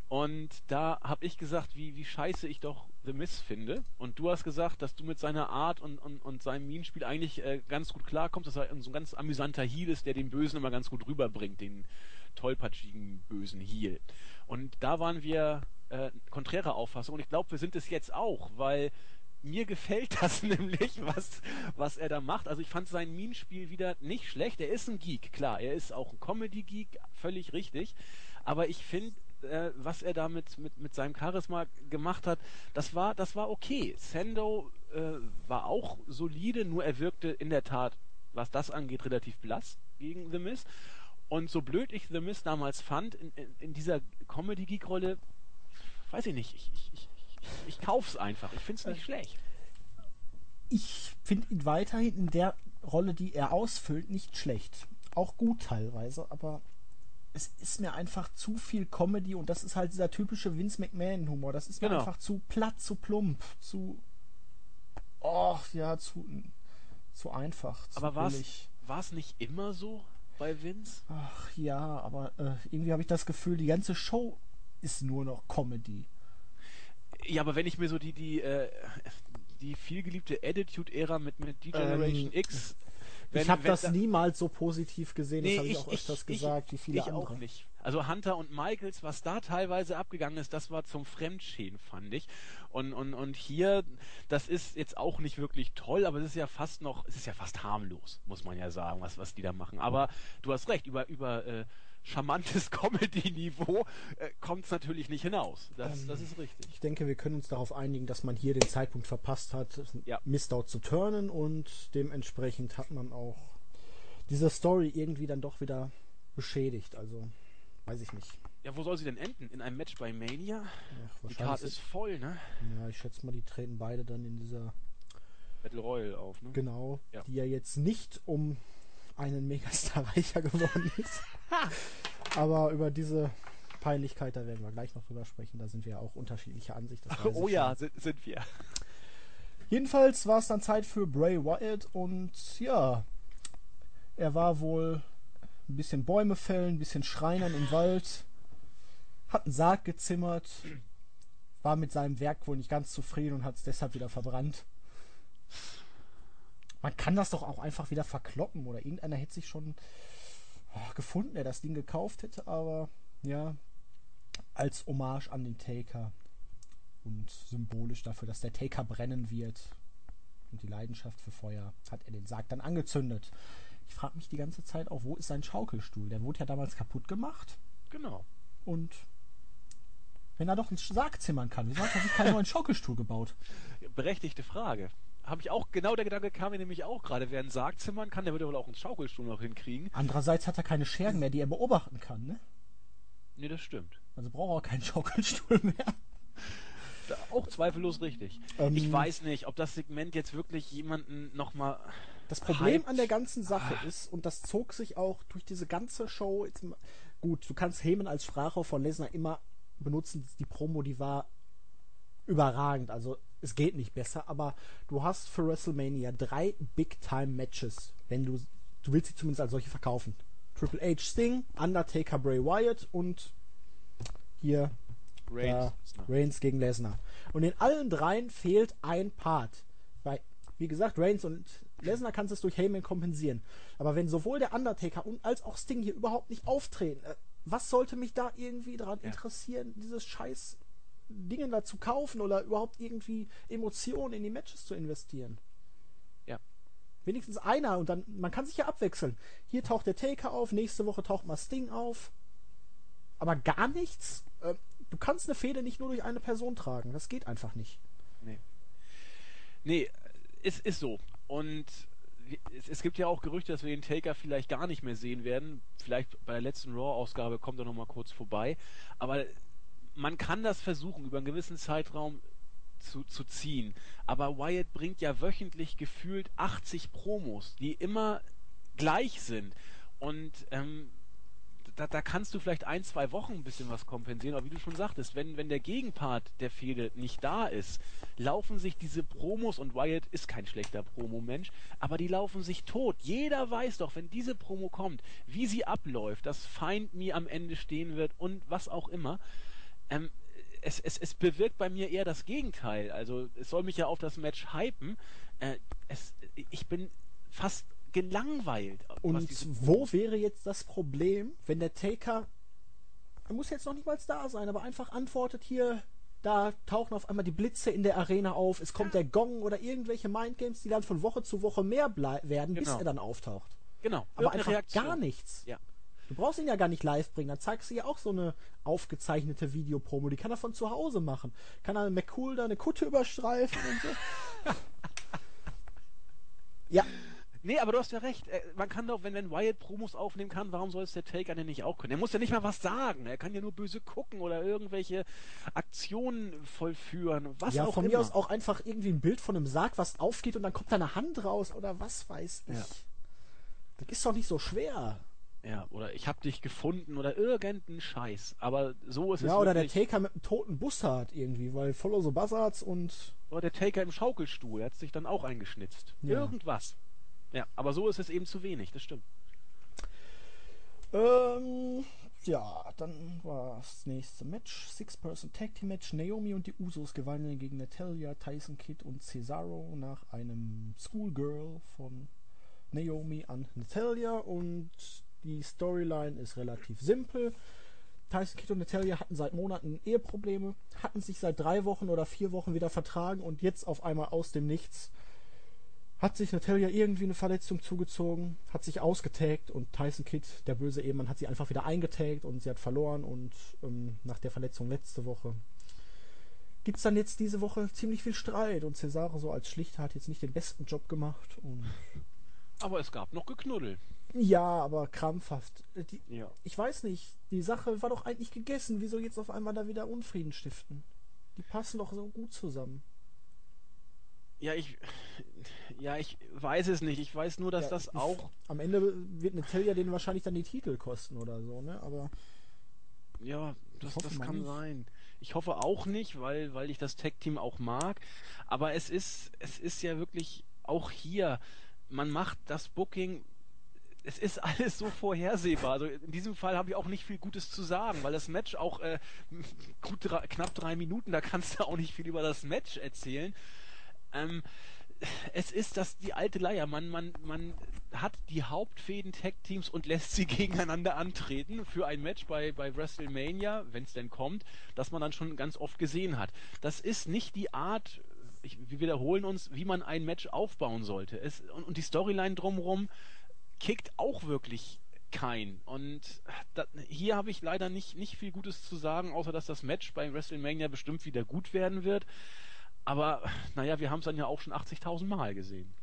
S2: und da habe ich gesagt, wie, wie scheiße ich doch The Miss finde und du hast gesagt, dass du mit seiner Art und, und, und seinem Minenspiel eigentlich äh, ganz gut klarkommst, dass er so ein ganz amüsanter Heel ist, der den Bösen immer ganz gut rüberbringt, den tollpatschigen bösen Heel. Und da waren wir äh, konträrer Auffassung und ich glaube, wir sind es jetzt auch, weil mir gefällt das nämlich, was, was er da macht. Also ich fand sein Minenspiel wieder nicht schlecht. Er ist ein Geek, klar. Er ist auch ein Comedy-Geek, völlig richtig. Aber ich finde, äh, was er da mit, mit, seinem Charisma gemacht hat, das war, das war okay. Sando äh, war auch solide, nur er wirkte in der Tat, was das angeht, relativ blass gegen The Miz. Und so blöd ich The Miz damals fand, in, in, in dieser Comedy-Geek-Rolle, weiß ich nicht, ich, ich, ich, ich, kauf's einfach. Ich find's nicht schlecht.
S1: Ich finde ihn weiterhin in der Rolle, die er ausfüllt, nicht schlecht. Auch gut teilweise, aber es ist mir einfach zu viel Comedy und das ist halt dieser typische Vince McMahon-Humor. Das ist mir
S2: Genau.
S1: einfach zu platt, zu plump, zu. Oh, ja, zu, zu einfach. Zu
S2: Aber
S1: billig.
S2: war's nicht immer so bei Vince?
S1: Ach ja, aber äh, irgendwie habe ich das Gefühl, die ganze Show ist nur noch Comedy.
S2: Ja, aber wenn ich mir so die, die, äh, die vielgeliebte Attitude-Ära mit, mit D-Generation
S1: Ähm,
S2: X.
S1: ich habe
S2: wenn
S1: das
S2: da-
S1: niemals so positiv gesehen,
S2: Nee,
S1: das habe ich,
S2: ich-
S1: auch
S2: ich-
S1: öfters
S2: ich-
S1: gesagt, wie viele
S2: ich
S1: andere.
S2: auch nicht. Also Hunter und Michaels, was da teilweise abgegangen ist, das war zum Fremdschäden, fand ich. Und, und, und hier, das ist jetzt auch nicht wirklich toll, aber es ist ja fast noch, es ist ja fast harmlos, muss man ja sagen, was, was die da machen. Aber du hast recht, über, über äh, charmantes Comedy-Niveau äh, kommt es natürlich nicht hinaus. Das,
S1: Ähm,
S2: das ist richtig.
S1: Ich denke, wir können uns darauf einigen, dass man hier den Zeitpunkt verpasst hat,
S2: Ja.
S1: Mistau zu turnen und dementsprechend hat man auch diese Story irgendwie dann doch wieder beschädigt. Also, weiß ich nicht.
S2: Ja, wo soll sie denn enden? In einem Match bei Mania?
S1: Ach,
S2: Die Karte ist voll, ne?
S1: ja, ich schätze mal, die treten beide dann in dieser,
S2: Battle Royale auf, ne?
S1: genau,
S2: Ja.
S1: die ja jetzt nicht um einen Megastar reicher geworden ist. Aber über diese Peinlichkeit, da werden wir gleich noch drüber sprechen. Da sind wir ja auch unterschiedlicher Ansicht.
S2: Oh ja, sind, sind wir.
S1: Jedenfalls war es dann Zeit für Bray Wyatt und ja, er war wohl ein bisschen Bäume fällen, ein bisschen Schreinern im Wald, hat einen Sarg gezimmert, war mit seinem Werk wohl nicht ganz zufrieden und hat es deshalb wieder verbrannt. Man kann das doch auch einfach wieder verkloppen oder irgendeiner hätte sich schon gefunden, der das Ding gekauft hätte, aber ja, als Hommage an den Taker und symbolisch dafür, dass der Taker brennen wird und die Leidenschaft für Feuer, hat er den Sarg dann angezündet. Ich frage mich die ganze Zeit auch, wo ist sein Schaukelstuhl? Der wurde ja damals kaputt gemacht.
S2: Genau.
S1: Und wenn er doch einen Sarg zimmern kann, wieso hat er sich keinen neuen Schaukelstuhl gebaut?
S2: Berechtigte Frage. Habe ich auch, genau der Gedanke kam mir nämlich auch gerade. Wer einen Sarg zimmern kann, der würde wohl auch einen Schaukelstuhl noch hinkriegen.
S1: Andererseits hat er keine Schergen mehr, die er beobachten kann, ne?
S2: Nee, das stimmt.
S1: Also braucht er keinen Schaukelstuhl mehr.
S2: Auch zweifellos richtig.
S1: Ähm,
S2: ich weiß nicht, ob das Segment jetzt wirklich jemanden nochmal.
S1: Das Problem
S2: hypt.
S1: an der ganzen Sache ist, und das zog sich auch durch diese ganze Show, jetzt, gut, du kannst Heyman als Sprachrohr von Lesnar immer benutzen, die Promo, die war überragend, also es geht nicht besser, aber du hast für WrestleMania drei Big-Time-Matches, wenn du, du willst sie zumindest als solche verkaufen. Triple H Sting, Undertaker Bray Wyatt und hier
S2: Reigns.
S1: ja, Reigns gegen Lesnar. Und in allen dreien fehlt ein Part. Weil, wie gesagt, Reigns und Lesnar kannst es durch Heyman kompensieren. Aber wenn sowohl der Undertaker und als auch Sting hier überhaupt nicht auftreten, äh, was sollte mich da irgendwie daran
S2: Ja.
S1: interessieren, dieses scheiß Dingen da zu kaufen oder überhaupt irgendwie Emotionen in die Matches zu investieren?
S2: Ja.
S1: Wenigstens einer und dann, man kann sich ja abwechseln. Hier taucht der Taker auf, nächste Woche taucht mal Sting auf. Aber gar nichts? Äh, du kannst eine Fehde nicht nur durch eine Person tragen. Das geht einfach nicht.
S2: Nee, es ist so. Und es, es gibt ja auch Gerüchte, dass wir den Taker vielleicht gar nicht mehr sehen werden. Vielleicht bei der letzten Raw-Ausgabe kommt er noch mal kurz vorbei. Aber man kann das versuchen, über einen gewissen Zeitraum zu, zu ziehen. Aber Wyatt bringt ja wöchentlich gefühlt 80 Promos, die immer gleich sind. Und ähm, da, da kannst du vielleicht ein, zwei Wochen ein bisschen was kompensieren, aber wie du schon sagtest, wenn, wenn der Gegenpart der Fehde nicht da ist, laufen sich diese Promos, und Wyatt ist kein schlechter Promomensch, aber die laufen sich tot. Jeder weiß doch, wenn diese Promo kommt, wie sie abläuft, dass Find Me am Ende stehen wird und was auch immer. Ähm, es, es, es bewirkt bei mir eher das Gegenteil. Also es soll mich ja auf das Match hypen. Äh, es, ich bin fast gelangweilt.
S1: Und wo wäre jetzt das Problem, wenn der Taker, er muss jetzt noch nicht mal da sein, aber einfach antwortet hier, da tauchen auf einmal die Blitze in der Arena auf, es kommt der Gong oder irgendwelche Mindgames, die dann von Woche zu Woche mehr werden, bis
S2: Genau.
S1: er dann auftaucht.
S2: Genau,
S1: Aber
S2: irgendeine
S1: einfach
S2: Reaktion.
S1: gar nichts.
S2: Ja.
S1: Du brauchst ihn ja gar nicht live bringen, dann zeigst du ja auch so eine aufgezeichnete Videopromo, die kann er von zu Hause machen. Kann er McCool da eine Kutte überstreifen und so. ja,
S2: Nee, aber du hast ja recht. Äh, Man kann doch, wenn, wenn Wyatt Promos aufnehmen kann, warum soll es der Taker denn nicht auch können? Er muss ja nicht mal was sagen. Er kann ja nur böse gucken oder irgendwelche Aktionen vollführen. Was
S1: ja
S2: auch
S1: von
S2: immer.
S1: mir aus auch einfach irgendwie ein Bild von einem Sarg, was aufgeht und dann kommt da eine Hand raus oder was weiß ich.
S2: Ja.
S1: Das ist doch nicht so schwer.
S2: Ja, oder ich hab dich gefunden oder irgendein Scheiß. Aber so ist es
S1: Ja, oder der. Taker mit einem toten Bussard irgendwie, weil Follow the Buzzards und
S2: oder der Taker im Schaukelstuhl. Er hat sich dann auch eingeschnitzt.
S1: Ja.
S2: Irgendwas. Ja, aber so ist es eben zu wenig. Das stimmt.
S1: Ähm, ja, dann war das nächste Match. Six-Person Tag Team Match. Naomi und die Usos gewannen gegen Natalia, Tyson Kidd und Cesaro nach einem Schoolgirl von Naomi an Natalia. Und die Storyline ist relativ simpel. Tyson Kidd und Natalia hatten seit Monaten Eheprobleme, hatten sich seit drei Wochen oder vier Wochen wieder vertragen und jetzt auf einmal aus dem Nichts hat sich Natalia irgendwie eine Verletzung zugezogen, hat sich ausgetaggt und Tyson Kidd, der böse Ehemann, hat sie einfach wieder eingetaggt und sie hat verloren und ähm, nach der Verletzung letzte Woche gibt es dann jetzt diese Woche ziemlich viel Streit und Cesaro so als Schlichter hat jetzt nicht den besten Job gemacht und
S2: Aber es gab noch Geknuddel.
S1: Ja, aber krampfhaft. Äh, Die,
S2: Ja.
S1: ich weiß nicht, die Sache war doch eigentlich gegessen, wieso jetzt auf einmal da wieder Unfrieden stiften? Die passen doch so gut zusammen.
S2: Ja, ich. Ja, ich weiß es nicht. Ich weiß nur, dass
S1: Ja,
S2: das auch.
S1: Am Ende wird Natalia denen wahrscheinlich dann die Titel kosten oder so, ne? Aber
S2: Ja, das, das kann
S1: nicht.
S2: sein. Ich hoffe auch nicht, weil, weil ich das Tag-Team auch mag. Aber es ist, es ist ja wirklich auch hier, man macht das Booking es ist alles so vorhersehbar. Also in diesem Fall habe ich auch nicht viel Gutes zu sagen, weil das Match auch äh, gut drei, knapp drei Minuten, da kannst du auch nicht viel über das Match erzählen. Ähm, es ist das die alte Leier. Man, man, man hat die Hauptfäden-Tag-Teams und lässt sie gegeneinander antreten für ein Match bei, bei WrestleMania, wenn es denn kommt, das man dann schon ganz oft gesehen hat. Das ist nicht die Art, ich, wir wiederholen uns, wie man ein Match aufbauen sollte. Es, und, und die Storyline drumherum kickt auch wirklich kein. Und da, hier habe ich leider nicht, nicht viel Gutes zu sagen, außer dass das Match bei WrestleMania bestimmt wieder gut werden wird. Aber naja, wir haben es dann ja auch schon 80.000 Mal gesehen.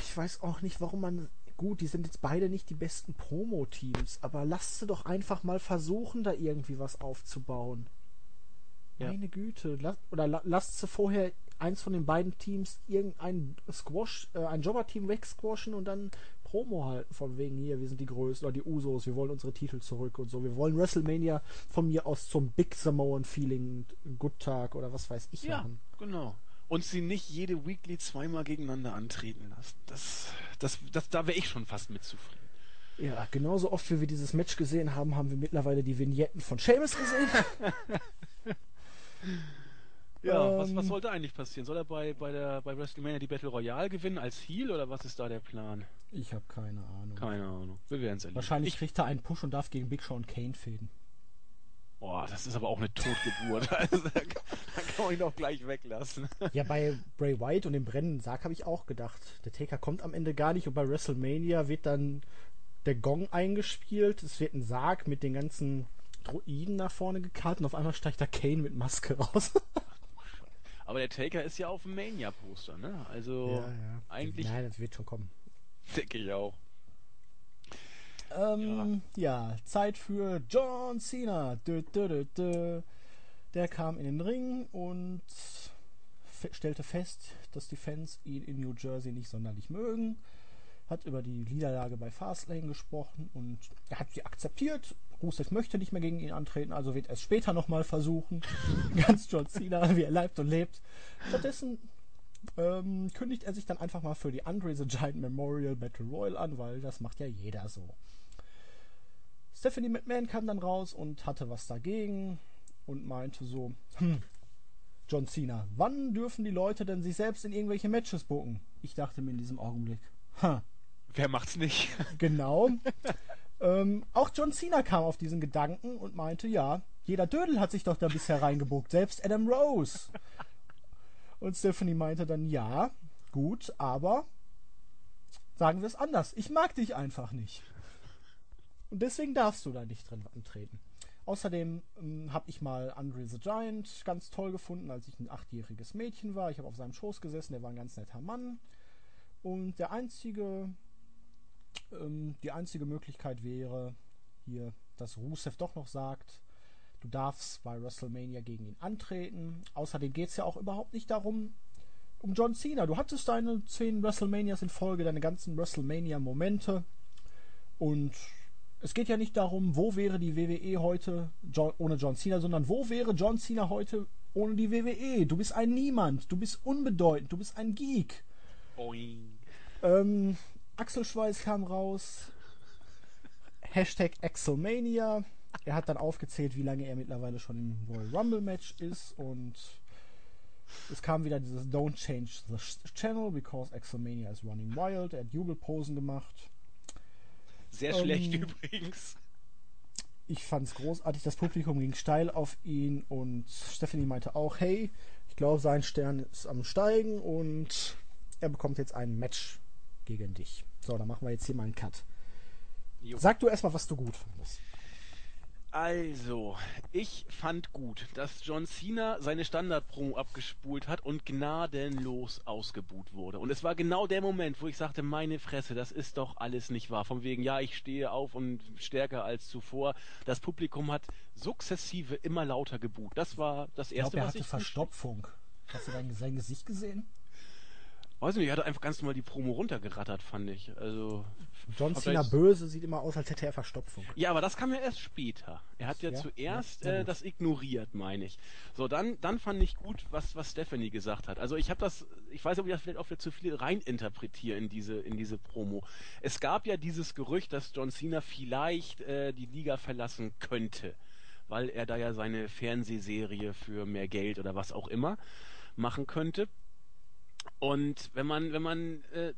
S1: Ich weiß auch nicht, warum man. Gut, die sind jetzt beide nicht die besten Promo-Teams, aber lasst sie doch einfach mal versuchen, da irgendwie was aufzubauen. Ja. Meine Güte. Lass, oder la, lasst sie vorher eins von den beiden Teams irgendein Squash, äh, ein Jobber-Team wegsquashen und dann Promo halten, von wegen hier, wir sind die Größten, oder die Usos, wir wollen unsere Titel zurück und so. Wir wollen WrestleMania von mir aus zum Big Samoan Feeling, Good Tag oder was weiß ich
S2: ja, machen. genau. Und sie nicht jede Weekly zweimal gegeneinander antreten lassen. Das, das, das, da wäre ich schon fast mit zufrieden.
S1: Ja, genauso oft wie wir dieses Match gesehen haben, haben wir mittlerweile die Vignetten von Seamus gesehen.
S2: Ja, ähm, was, was sollte eigentlich passieren? Soll er bei, bei, der, bei WrestleMania die Battle Royale gewinnen als Heel oder was ist da der Plan?
S1: Ich habe keine Ahnung.
S2: Keine Ahnung. Wir werden es erleben.
S1: Wahrscheinlich ich, kriegt er einen Push und darf gegen Big Show und Kane fäden.
S2: Boah, das ist aber auch eine Totgeburt. also, da, da kann man ihn doch gleich weglassen.
S1: ja, bei Bray White und dem brennenden Sarg habe ich auch gedacht. Der Taker kommt am Ende gar nicht und bei WrestleMania wird dann der Gong eingespielt. Es wird ein Sarg mit den ganzen Droiden nach vorne gekarrt und auf einmal steigt da Kane mit Maske raus.
S2: Aber der Taker ist ja auf dem Mania-Poster, ne? Also ja, ja. eigentlich.
S1: Nein, das wird schon kommen.
S2: Denke ich auch.
S1: Ähm, ja. ja. Zeit für John Cena. Dö, dö, dö, Der kam in den Ring und stellte fest, dass die Fans ihn in New Jersey nicht sonderlich mögen. Hat über die Niederlage bei Fastlane gesprochen und er hat sie akzeptiert Rusev möchte nicht mehr gegen ihn antreten, also wird er es später nochmal versuchen. Ganz John Cena, wie er lebt und lebt. Stattdessen ähm, kündigt er sich dann einfach mal für die Andre the Giant Memorial Battle Royal an, weil das macht ja jeder so. Stephanie McMahon kam dann raus und hatte was dagegen und meinte so, hm, John Cena, wann dürfen die Leute denn sich selbst in irgendwelche Matches bucken? Ich dachte mir in diesem Augenblick, ha.
S2: Wer macht's nicht?
S1: Genau. Ähm, auch John Cena kam auf diesen Gedanken und meinte, ja, jeder Dödel hat sich doch da bisher reingebuckt, selbst Adam Rose. Und Stephanie meinte dann, ja, gut, aber sagen wir es anders, ich mag dich einfach nicht. Und deswegen darfst du da nicht drin antreten. Außerdem ähm, habe ich mal Andre the Giant ganz toll gefunden, als ich ein achtjähriges Mädchen war. Ich habe auf seinem Schoß gesessen, der war ein ganz netter Mann. Und der einzige ähm, die einzige Möglichkeit wäre hier, dass Rusev doch noch sagt, du darfst bei WrestleMania gegen ihn antreten. Außerdem geht es ja auch überhaupt nicht darum, um John Cena. Du hattest deine zehn WrestleManias in Folge, deine ganzen WrestleMania-Momente. Und es geht ja nicht darum, wo wäre die WWE heute John, ohne John Cena, sondern wo wäre John Cena heute ohne die WWE? Du bist ein Niemand, du bist unbedeutend, du bist ein Geek. Ähm, Achselschweiß kam raus. Hashtag Axelmania. Er hat dann aufgezählt, wie lange er mittlerweile schon im Royal Rumble Match ist und es kam wieder dieses Don't change the channel because Axelmania is running wild. Er hat Jubelposen gemacht.
S2: Sehr ähm, schlecht übrigens.
S1: Ich fand es großartig. Das Publikum ging steil auf ihn und Stephanie meinte auch, hey, ich glaube, sein Stern ist am Steigen und er bekommt jetzt ein Match gegen dich. So, dann machen wir jetzt hier mal einen Cut. Jo. Sag du erstmal, was du gut fandest.
S2: Also, ich fand gut, dass John Cena seine Standard-Promo abgespult hat und gnadenlos ausgebuht wurde. Und es war genau der Moment, wo ich sagte, meine Fresse, das ist doch alles nicht wahr. Von wegen, ja, ich stehe auf und stärker als zuvor. Das Publikum hat sukzessive immer lauter gebuht. Das war das Erste, ich glaub, er
S1: was hatte ich Verstopfung. Hast du dein, sein Gesicht gesehen?
S2: Weiß nicht, er hat einfach ganz normal die Promo runtergerattert, fand ich. Also.
S1: John Cena böse sieht immer aus, als hätte er Verstopfung.
S2: Ja, aber das kam ja erst später. Er hat ja,
S1: Ja,
S2: zuerst
S1: ja,
S2: äh, das ignoriert, meine ich. So, dann, dann fand ich gut, was, was Stephanie gesagt hat. Also ich habe das, ich weiß nicht, ob ich das vielleicht auch wieder zu viel reininterpretiere in diese, in diese Promo. Es gab ja dieses Gerücht, dass John Cena vielleicht äh, die Liga verlassen könnte, weil er da ja seine Fernsehserie für mehr Geld oder was auch immer machen könnte. Und wenn man, wenn man äh,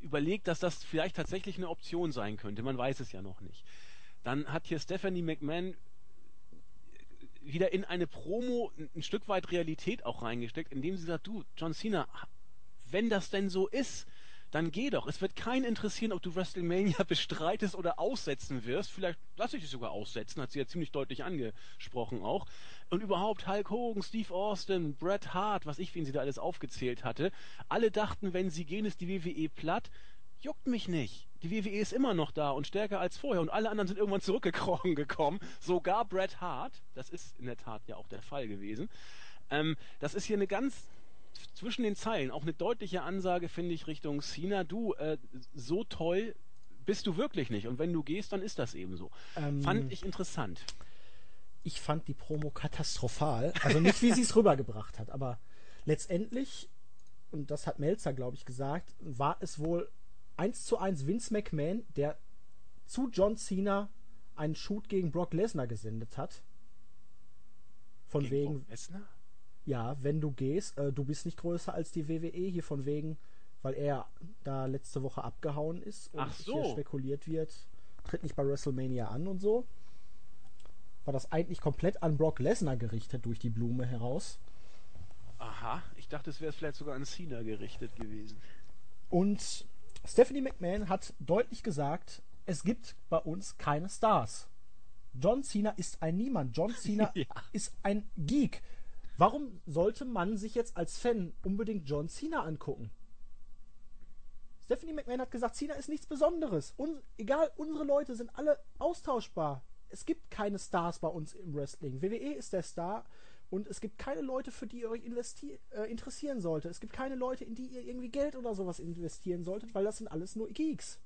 S2: überlegt, dass das vielleicht tatsächlich eine Option sein könnte, man weiß es ja noch nicht, dann hat hier Stephanie McMahon wieder in eine Promo ein, ein Stück weit Realität auch reingesteckt, indem sie sagt, du, John Cena, wenn das denn so ist, dann geh doch. Es wird keinen interessieren, ob du WrestleMania bestreitest oder aussetzen wirst. Vielleicht lass ich dich sogar aussetzen, hat sie ja ziemlich deutlich angesprochen auch. Und überhaupt Hulk Hogan, Steve Austin, Bret Hart, was ich, wen sie da alles aufgezählt hatte. Alle dachten, wenn sie gehen, ist die WWE platt. Juckt mich nicht. Die WWE ist immer noch da und stärker als vorher und alle anderen sind irgendwann zurückgekrochen gekommen. Sogar Bret Hart, das ist in der Tat ja auch der Fall gewesen. Ähm, das ist hier eine ganz zwischen den Zeilen auch eine deutliche Ansage, finde ich, Richtung Cena. Du, äh, so toll bist du wirklich nicht. Und wenn du gehst, dann ist das eben so.
S1: Ähm,
S2: Fand ich interessant.
S1: ich fand die Promo katastrophal. Also nicht, wie sie es rübergebracht hat, aber letztendlich, und das hat Melzer, glaube ich, gesagt, war es wohl eins zu eins Vince McMahon, der zu John Cena einen Shoot gegen Brock Lesnar gesendet hat. Von
S2: Gegen
S1: wegen,
S2: Brock Lesnar?
S1: Ja, wenn du gehst, äh, du bist nicht größer als die WWE, hier von wegen, weil er da letzte Woche abgehauen ist und
S2: Ach
S1: hier
S2: so.
S1: spekuliert wird, tritt nicht bei WrestleMania an und so. War das eigentlich komplett an Brock Lesnar gerichtet durch die Blume heraus.
S2: Aha, ich dachte, es wäre vielleicht sogar an Cena gerichtet gewesen.
S1: Und Stephanie McMahon hat deutlich gesagt, es gibt bei uns keine Stars. John Cena ist ein Niemand. John Cena
S2: Ja.
S1: ist ein Geek. Warum sollte man sich jetzt als Fan unbedingt John Cena angucken? Stephanie McMahon hat gesagt, Cena ist nichts Besonderes. Un egal, unsere Leute sind alle austauschbar. Es gibt keine Stars bei uns im Wrestling. WWE ist der Star und es gibt keine Leute, für die ihr euch äh, interessieren solltet. Es gibt keine Leute, in die ihr irgendwie Geld oder sowas investieren solltet, weil das sind alles nur Geeks.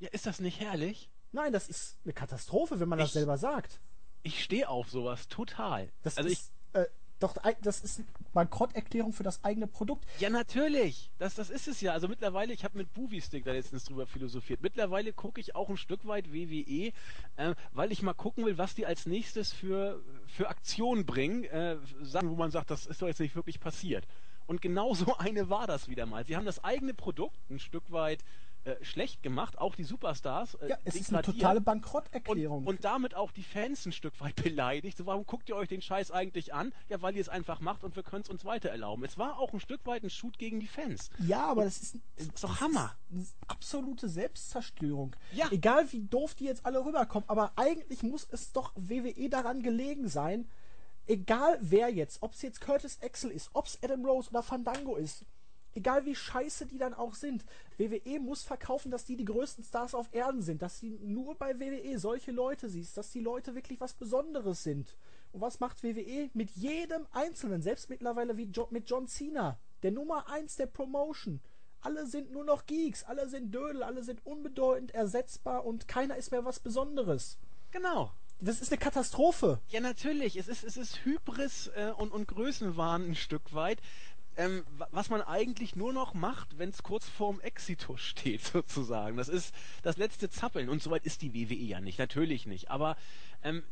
S2: Ja, ist das nicht herrlich?
S1: Nein, das ist eine Katastrophe, wenn man das
S2: Ich-
S1: selber sagt.
S2: Ich stehe auf sowas total.
S1: Das
S2: also ich,
S1: ist äh, doch das ist Bankrotterklärung für das eigene Produkt.
S2: Ja, natürlich. Das, das ist es ja. Also mittlerweile, ich habe mit Booby-Stick da letztens drüber philosophiert. Mittlerweile gucke ich auch ein Stück weit WWE, äh, weil ich mal gucken will, was die als nächstes für, für Aktionen bringen. Äh, Sachen, wo man sagt, das ist doch jetzt nicht wirklich passiert. Und genau so eine war das wieder mal. Sie haben das eigene Produkt ein Stück weit äh, schlecht gemacht, auch die Superstars. Äh,
S1: Ja, es ist eine totale
S2: und,
S1: Bankrotterklärung.
S2: und damit auch die Fans ein Stück weit beleidigt. So, warum guckt ihr euch den Scheiß eigentlich an? Ja, weil ihr es einfach macht und wir können es uns weiter erlauben. Es war auch ein Stück weit ein Shoot gegen die Fans.
S1: ja, aber das ist,
S2: ist doch
S1: das
S2: Hammer.
S1: Ist eine absolute Selbstzerstörung.
S2: Ja.
S1: Egal wie doof die jetzt alle rüberkommen, aber eigentlich muss es doch WWE daran gelegen sein, egal wer jetzt, ob es jetzt Curtis Axel ist, ob es Adam Rose oder Fandango ist, egal wie scheiße die dann auch sind, WWE muss verkaufen, dass die die größten Stars auf Erden sind, dass sie nur bei WWE solche Leute siehst, dass die Leute wirklich was Besonderes sind. Und was macht WWE mit jedem Einzelnen, selbst mittlerweile wie jo mit John Cena, der Nummer 1 der Promotion. Alle sind nur noch Geeks, alle sind Dödel, alle sind unbedeutend, ersetzbar und keiner ist mehr was Besonderes.
S2: Genau.
S1: Das ist eine Katastrophe.
S2: Ja, natürlich. Es ist, es ist Hybris äh, und, und Größenwahn ein Stück weit. Ähm, wa- was man eigentlich nur noch macht, wenn es kurz vorm Exitus steht, sozusagen. Das ist das letzte Zappeln. Und soweit ist die WWE ja nicht, natürlich nicht. Aber ähm,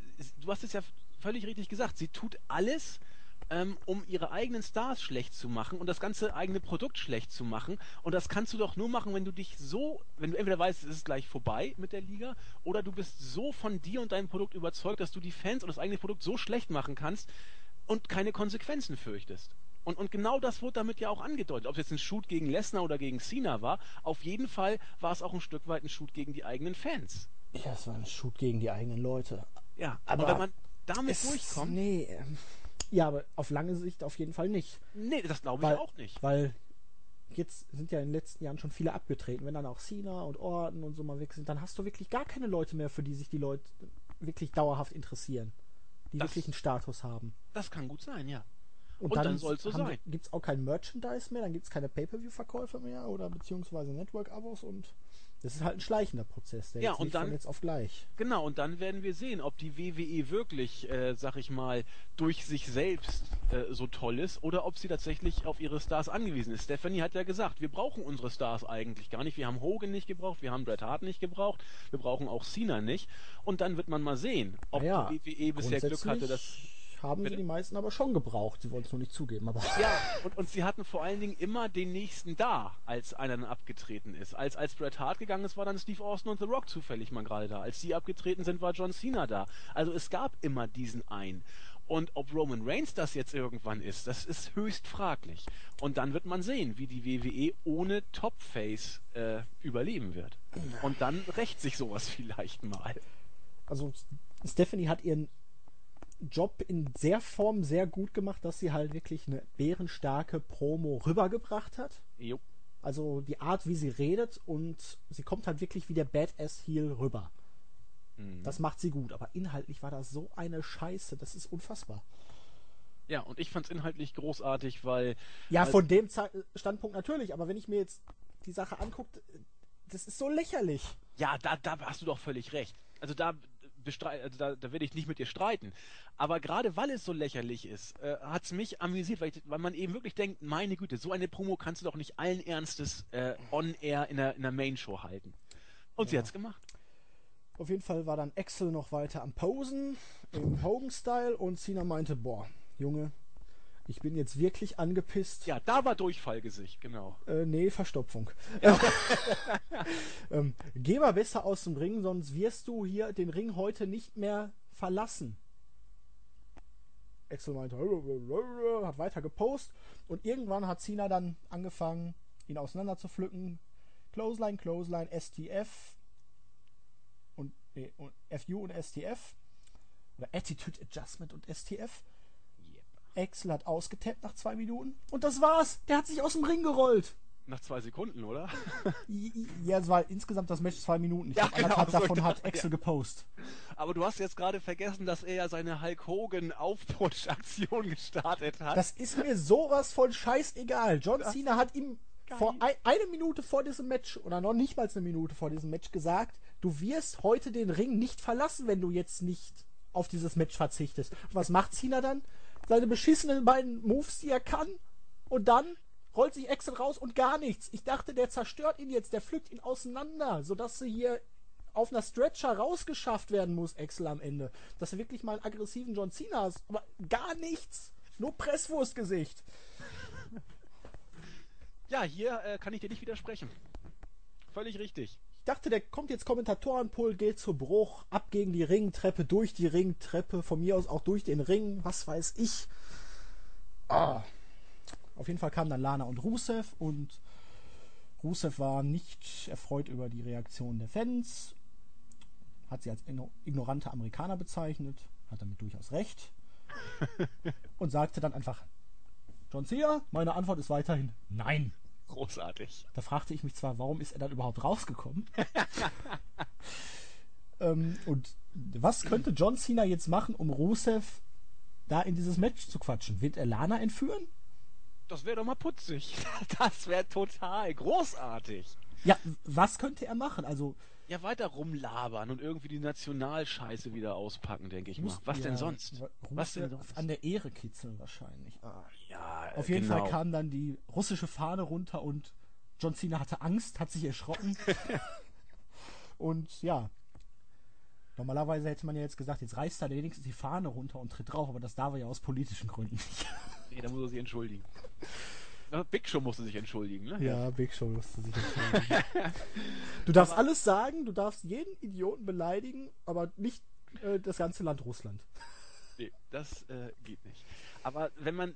S2: du hast es ja völlig richtig gesagt. Sie tut alles, ähm, um ihre eigenen Stars schlecht zu machen und das ganze eigene Produkt schlecht zu machen. Und das kannst du doch nur machen, wenn du dich so, wenn du entweder weißt, es ist gleich vorbei mit der Liga, oder du bist so von dir und deinem Produkt überzeugt, dass du die Fans und das eigene Produkt so schlecht machen kannst und keine Konsequenzen fürchtest. Und, und genau das wurde damit ja auch angedeutet. Ob es jetzt ein Shoot gegen Lesnar oder gegen Cena war, auf jeden Fall war es auch ein Stück weit ein Shoot gegen die eigenen Fans.
S1: Ja, es war ein Shoot gegen die eigenen Leute.
S2: Ja, Aber wenn man damit
S1: Es-
S2: durchkommt,
S1: Nee. ähm, Ja, aber auf lange Sicht auf jeden Fall nicht.
S2: nee, das glaube ich
S1: Weil,
S2: auch nicht.
S1: Weil jetzt sind ja in den letzten Jahren schon viele abgetreten. Wenn dann auch Cena und Orton und so mal weg sind, dann hast du wirklich gar keine Leute mehr, für die sich die Leute wirklich dauerhaft interessieren. Die
S2: Das-
S1: wirklich einen Status haben.
S2: Das kann gut sein, ja. Und, dann, dann soll es so sein.
S1: Gibt es auch kein Merchandise mehr, dann gibt es keine Pay-Per-View-Verkäufe mehr oder beziehungsweise Network-Abos und das ist halt ein schleichender Prozess, der
S2: ja,
S1: jetzt
S2: und
S1: dann, von jetzt auf gleich.
S2: Genau, und dann werden wir sehen, ob die WWE wirklich, äh, sag ich mal, durch sich selbst äh, so toll ist oder ob sie tatsächlich auf ihre Stars angewiesen ist. Stephanie hat ja gesagt, wir brauchen unsere Stars eigentlich gar nicht. Wir haben Hogan nicht gebraucht, wir haben Bret Hart nicht gebraucht, wir brauchen auch Cena nicht. Und dann wird man mal sehen, ob
S1: ja,
S2: die WWE bisher Glück hatte, dass
S1: haben Bitte? sie die meisten aber schon gebraucht. Sie wollen es nur nicht zugeben. Aber
S2: ja, und, und sie hatten vor allen Dingen immer den nächsten da, als einer dann abgetreten ist. Als, als Bret Hart gegangen ist, war dann Steve Austin und The Rock zufällig mal gerade da. Als sie abgetreten sind, war John Cena da. Also es gab immer diesen einen. Und ob Roman Reigns das jetzt irgendwann ist, das ist höchst fraglich. Und dann wird man sehen, wie die WWE ohne Topface äh, überleben wird. Und dann rächt sich sowas vielleicht mal.
S1: Also Stephanie hat ihren Job in der Form sehr gut gemacht, dass sie halt wirklich eine bärenstarke Promo rübergebracht hat.
S2: Jo.
S1: Also die Art, wie sie redet und sie kommt halt wirklich wie der Badass Heel rüber. Mhm. Das macht sie gut, aber inhaltlich war das so eine Scheiße, das ist unfassbar.
S2: Ja, und ich fand es inhaltlich großartig, weil.
S1: Ja, von dem Standpunkt natürlich, aber wenn ich mir jetzt die Sache angucke, das ist so lächerlich.
S2: Ja, da, da hast du doch völlig recht. Also da, also da, da werde ich nicht mit dir streiten. Aber gerade weil es so lächerlich ist, äh, hat es mich amüsiert, weil, ich, weil, man eben wirklich denkt, meine Güte, so eine Promo kannst du doch nicht allen Ernstes äh, on-air in der, in der Main-Show halten. Und ja. sie hat es gemacht.
S1: Auf jeden Fall war dann Axel noch weiter am Posen im Hogan-Style und Cena meinte, boah, Junge, ich bin jetzt wirklich angepisst.
S2: Ja, da war Durchfallgesicht, genau.
S1: Äh, nee, Verstopfung. ähm, geh mal besser aus dem Ring, sonst wirst du hier den Ring heute nicht mehr verlassen. Axel meinte, hat weiter gepostet und irgendwann hat Cena dann angefangen, ihn auseinander zu pflücken. Clothesline, Clothesline, STF und, nee, und FU und STF. Oder Attitude Adjustment und STF. Axel hat ausgetappt nach zwei Minuten. Und das war's. Der hat sich aus dem Ring gerollt.
S2: Nach zwei Sekunden, oder?
S1: ja, es war insgesamt das Match zwei Minuten. Ich ja, glaub, genau, davon hat Axel ja. gepostet.
S2: Aber du hast jetzt gerade vergessen, dass er ja seine Hulk Hogan Aufputsch-Aktion gestartet hat.
S1: Das ist mir sowas von scheißegal. John das Cena hat ihm vor ein, eine Minute vor diesem Match oder noch nicht mal eine Minute vor diesem Match gesagt, du wirst heute den Ring nicht verlassen, wenn du jetzt nicht auf dieses Match verzichtest. was macht Cena dann? Seine beschissenen beiden Moves, die er kann. Und dann rollt sich Axel raus und gar nichts. Ich dachte, der zerstört ihn jetzt, der pflückt ihn auseinander, sodass sie hier auf einer Stretcher rausgeschafft werden muss, Axel am Ende. Dass er wirklich mal einen aggressiven John Cena ist. Aber gar nichts. Nur Presswurstgesicht.
S2: Ja, hier äh, kann ich dir nicht widersprechen. Völlig richtig.
S1: Ich dachte, der kommt jetzt Kommentatorenpult, geht zu Bruch, ab gegen die Ringtreppe, durch die Ringtreppe, von mir aus auch durch den Ring, was weiß ich. Ah. Auf jeden Fall kamen dann Lana und Rusev und Rusev war nicht erfreut über die Reaktion der Fans, hat sie als ignorante Amerikaner bezeichnet, hat damit durchaus recht und sagte dann einfach, John Cena, meine Antwort ist weiterhin nein.
S2: Großartig.
S1: Da fragte ich mich zwar, warum ist er dann überhaupt rausgekommen? ähm, und was könnte John Cena jetzt machen, um Rusev da in dieses Match zu quatschen? Wird er Lana entführen?
S2: Das wäre doch mal putzig. Das wäre total großartig.
S1: Ja, was könnte er machen? Also
S2: ja, weiter rumlabern und irgendwie die Nationalscheiße wieder auspacken, denke ich mal. Was ja, denn sonst?
S1: Was denn sonst? An der Ehre kitzeln wahrscheinlich.
S2: Ah, ja,
S1: Auf jeden genau. Fall kam dann die russische Fahne runter und John Cena hatte Angst, hat sich erschrocken. und ja, Normalerweise hätte man ja jetzt gesagt, jetzt reißt er wenigstens die Fahne runter und tritt drauf, aber das darf er ja aus politischen Gründen nicht.
S2: nee, da muss er sich entschuldigen. Big Show musste sich entschuldigen, ne?
S1: Ja, Big Show musste sich entschuldigen. du darfst aber alles sagen, du darfst jeden Idioten beleidigen, aber nicht äh, das ganze Land Russland.
S2: Nee, das äh, geht nicht. Aber wenn man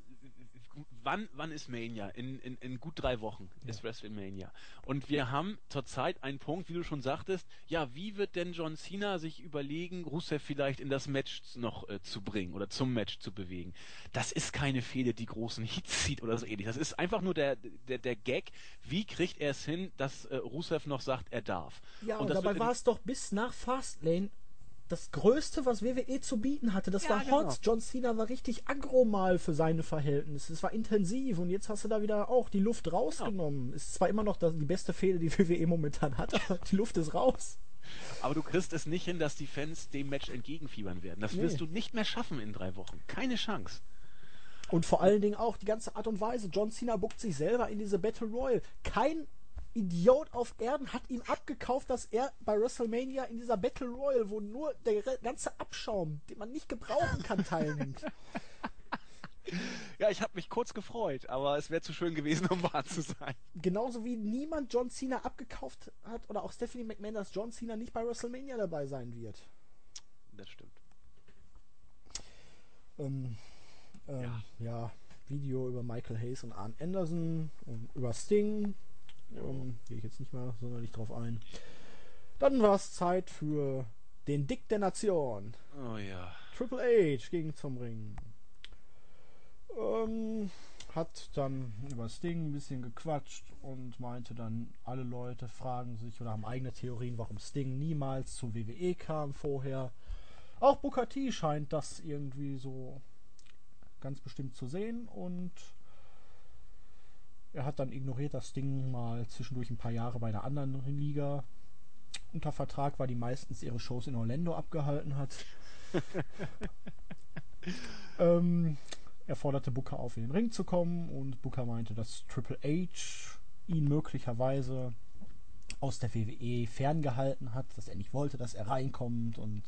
S2: wann, wann ist Mania? In, in, in gut drei Wochen ist ja. WrestleMania. Und wir haben zurzeit einen Punkt, wie du schon sagtest, ja, wie wird denn John Cena sich überlegen, Rusev vielleicht in das Match noch äh, zu bringen oder zum Match zu bewegen? Das ist keine Fehde, die großen Hits zieht oder so ähnlich. Das ist einfach nur der, der, der Gag, wie kriegt er es hin, dass äh, Rusev noch sagt, er darf.
S1: Ja, und, und dabei war es doch bis nach Fastlane das Größte, was WWE zu bieten hatte. Das
S2: Ja,
S1: war
S2: genau.
S1: hot. John Cena war richtig aggro mal für seine Verhältnisse. Es war intensiv und jetzt hast du da wieder auch die Luft rausgenommen. Es ist zwar immer noch die beste Fehde, die WWE momentan hat, aber die Luft ist raus.
S2: Aber du kriegst es nicht hin, dass die Fans dem Match entgegenfiebern werden. Das
S1: Nee.
S2: wirst du nicht mehr schaffen in drei Wochen. Keine Chance.
S1: Und vor allen Dingen auch die ganze Art und Weise. John Cena buckt sich selber in diese Battle Royal. Kein Idiot auf Erden hat ihm abgekauft, dass er bei WrestleMania in dieser Battle Royal, wo nur der ganze Abschaum, den man nicht gebrauchen kann, teilnimmt.
S2: Ja, ich habe mich kurz gefreut, aber es wäre zu schön gewesen, um wahr zu sein.
S1: Genauso wie niemand John Cena abgekauft hat oder auch Stephanie McMahon, dass John Cena nicht bei WrestleMania dabei sein wird.
S2: Das stimmt.
S1: Ähm, ähm,
S2: Ja.
S1: ja. Video über Michael Hayes und Arn Anderson und über Sting. Ähm, Gehe ich jetzt nicht mehr sonderlich drauf ein. Dann war es Zeit für den Dick der Nation.
S2: Oh ja.
S1: Triple H ging zum Ring. Ähm, hat dann über Sting ein bisschen gequatscht und meinte dann, alle Leute fragen sich oder haben eigene Theorien, warum Sting niemals zu WWE kam vorher. Auch Booker T scheint das irgendwie so ganz bestimmt zu sehen und er hat dann ignoriert, dass Sting mal zwischendurch ein paar Jahre bei einer anderen Liga unter Vertrag war, die meistens ihre Shows in Orlando abgehalten hat. ähm, er forderte Booker auf, in den Ring zu kommen und Booker meinte, dass Triple H ihn möglicherweise aus der WWE ferngehalten hat, dass er nicht wollte, dass er reinkommt und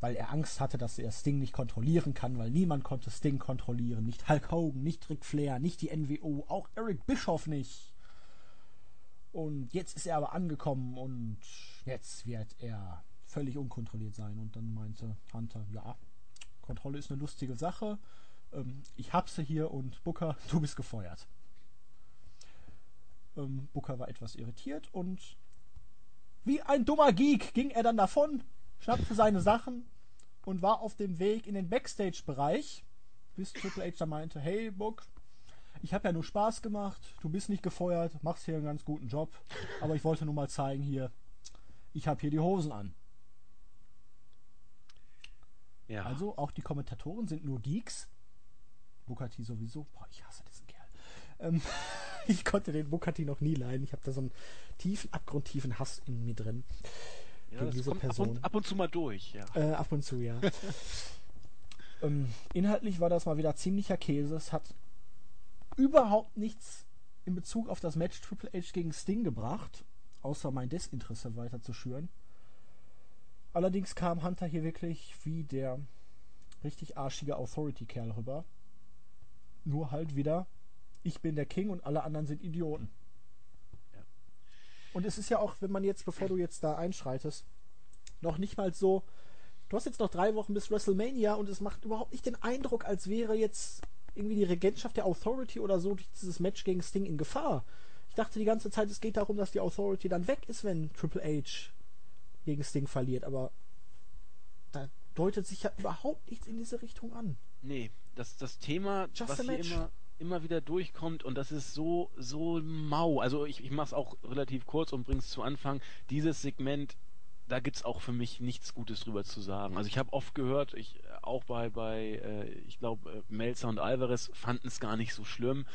S1: weil er Angst hatte, dass er Sting nicht kontrollieren kann, weil niemand konnte Sting kontrollieren, nicht Hulk Hogan, nicht Ric Flair, nicht die NWO, auch Eric Bischoff nicht. Und jetzt ist er aber angekommen und jetzt wird er völlig unkontrolliert sein. Und dann meinte Hunter, ja, Kontrolle ist eine lustige Sache. Ähm, ich hab sie hier und Booker, du bist gefeuert. Ähm, Booker war etwas irritiert und wie ein dummer Geek ging er dann davon, schnappte seine Sachen und war auf dem Weg in den Backstage-Bereich, bis Triple H dann meinte, hey Book, ich habe ja nur Spaß gemacht, du bist nicht gefeuert, machst hier einen ganz guten Job, aber ich wollte nur mal zeigen hier, ich habe hier die Hosen an.
S2: Ja.
S1: Also auch die Kommentatoren sind nur Geeks. Bukati sowieso. Boah, ich hasse diesen Kerl. Ähm, ich konnte den Bukati noch nie leiden. Ich habe da so einen tiefen, abgrundtiefen Hass in mir drin.
S2: Ja, das
S1: diese
S2: kommt ab
S1: Person.
S2: und, ab und zu mal durch, ja.
S1: Äh, ab und zu, ja. ähm, inhaltlich war das mal wieder ziemlicher Käse. Es hat überhaupt nichts in Bezug auf das Match Triple H gegen Sting gebracht, außer mein Desinteresse weiter zu schüren. Allerdings kam Hunter hier wirklich wie der richtig arschige Authority-Kerl rüber. Nur halt wieder, ich bin der King und alle anderen sind Idioten. Und es ist ja auch, wenn man jetzt, bevor du jetzt da einschreitest, noch nicht mal so, du hast jetzt noch drei Wochen bis WrestleMania und es macht überhaupt nicht den Eindruck, als wäre jetzt irgendwie die Regentschaft der Authority oder so durch dieses Match gegen Sting in Gefahr. Ich dachte die ganze Zeit, es geht darum, dass die Authority dann weg ist, wenn Triple H gegen Sting verliert, aber da deutet sich ja überhaupt nichts in diese Richtung an.
S2: Nee, das, das Thema,
S1: Just
S2: was hier
S1: match.
S2: immer, immer wieder durchkommt und das ist so, so mau. Also ich, ich mache es auch relativ kurz und bring's zu Anfang. Dieses Segment, da gibt's auch für mich nichts Gutes drüber zu sagen. Also ich habe oft gehört, ich auch bei, bei äh, ich glaube, äh, Melzer und Alvarez fanden es gar nicht so schlimm.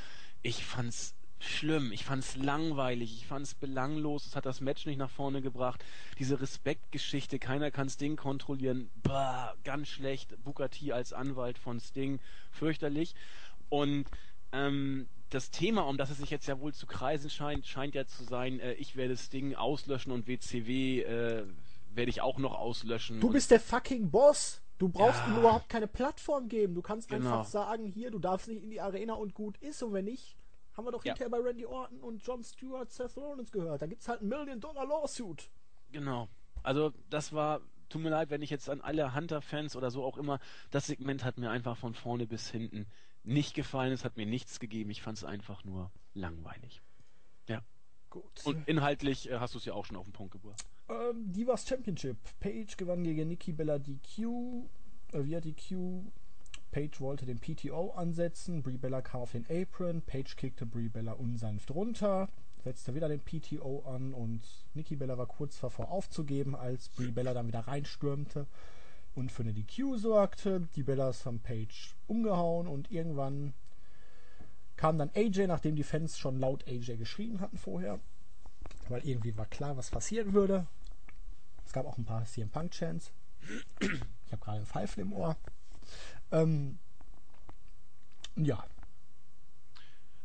S2: Ich fand's schlimm, ich fand's langweilig, ich fand's belanglos, es hat das Match nicht nach vorne gebracht. Diese Respektgeschichte, keiner kann Sting kontrollieren, bah, ganz schlecht. T als Anwalt von Sting, fürchterlich. Und ähm, das Thema, um das es sich jetzt ja wohl zu kreisen scheint, scheint ja zu sein, äh, ich werde Sting auslöschen und WCW äh, werde ich auch noch auslöschen.
S1: Du bist der fucking Boss. Du brauchst
S2: Ja.
S1: ihm überhaupt keine Plattform geben. Du kannst
S2: Genau.
S1: einfach sagen, hier, du darfst nicht in die Arena und gut ist. Und wenn nicht, haben wir doch
S2: Ja.
S1: hinterher bei Randy Orton und John Stewart, Seth Rollins gehört. Da gibt's halt ein Million-Dollar-Lawsuit.
S2: Genau. Also das war, tut mir leid, wenn ich jetzt an alle Hunter-Fans oder so auch immer, das Segment hat mir einfach von vorne bis hinten nicht gefallen. Es hat mir nichts gegeben. Ich fand es einfach nur langweilig.
S1: Gut.
S2: Und inhaltlich äh, hast du es ja auch schon auf den Punkt gebracht.
S1: Ähm, Divas Championship. Paige gewann gegen Nikki Bella DQ. Äh, via DQ. Paige wollte den PTO ansetzen. Brie Bella kam auf den Apron. Paige kickte Brie Bella unsanft runter. setzte wieder den PTO an und Nikki Bella war kurz davor aufzugeben, als Brie Bella dann wieder reinstürmte und für eine DQ sorgte. Die Bellas haben Page umgehauen und irgendwann kam dann AJ, nachdem die Fans schon laut AJ geschrien hatten vorher, weil irgendwie war klar, was passieren würde. Es gab auch ein paar CM Punk Chants. Ich habe gerade einen Pfeifen im Ohr. Ähm, ja.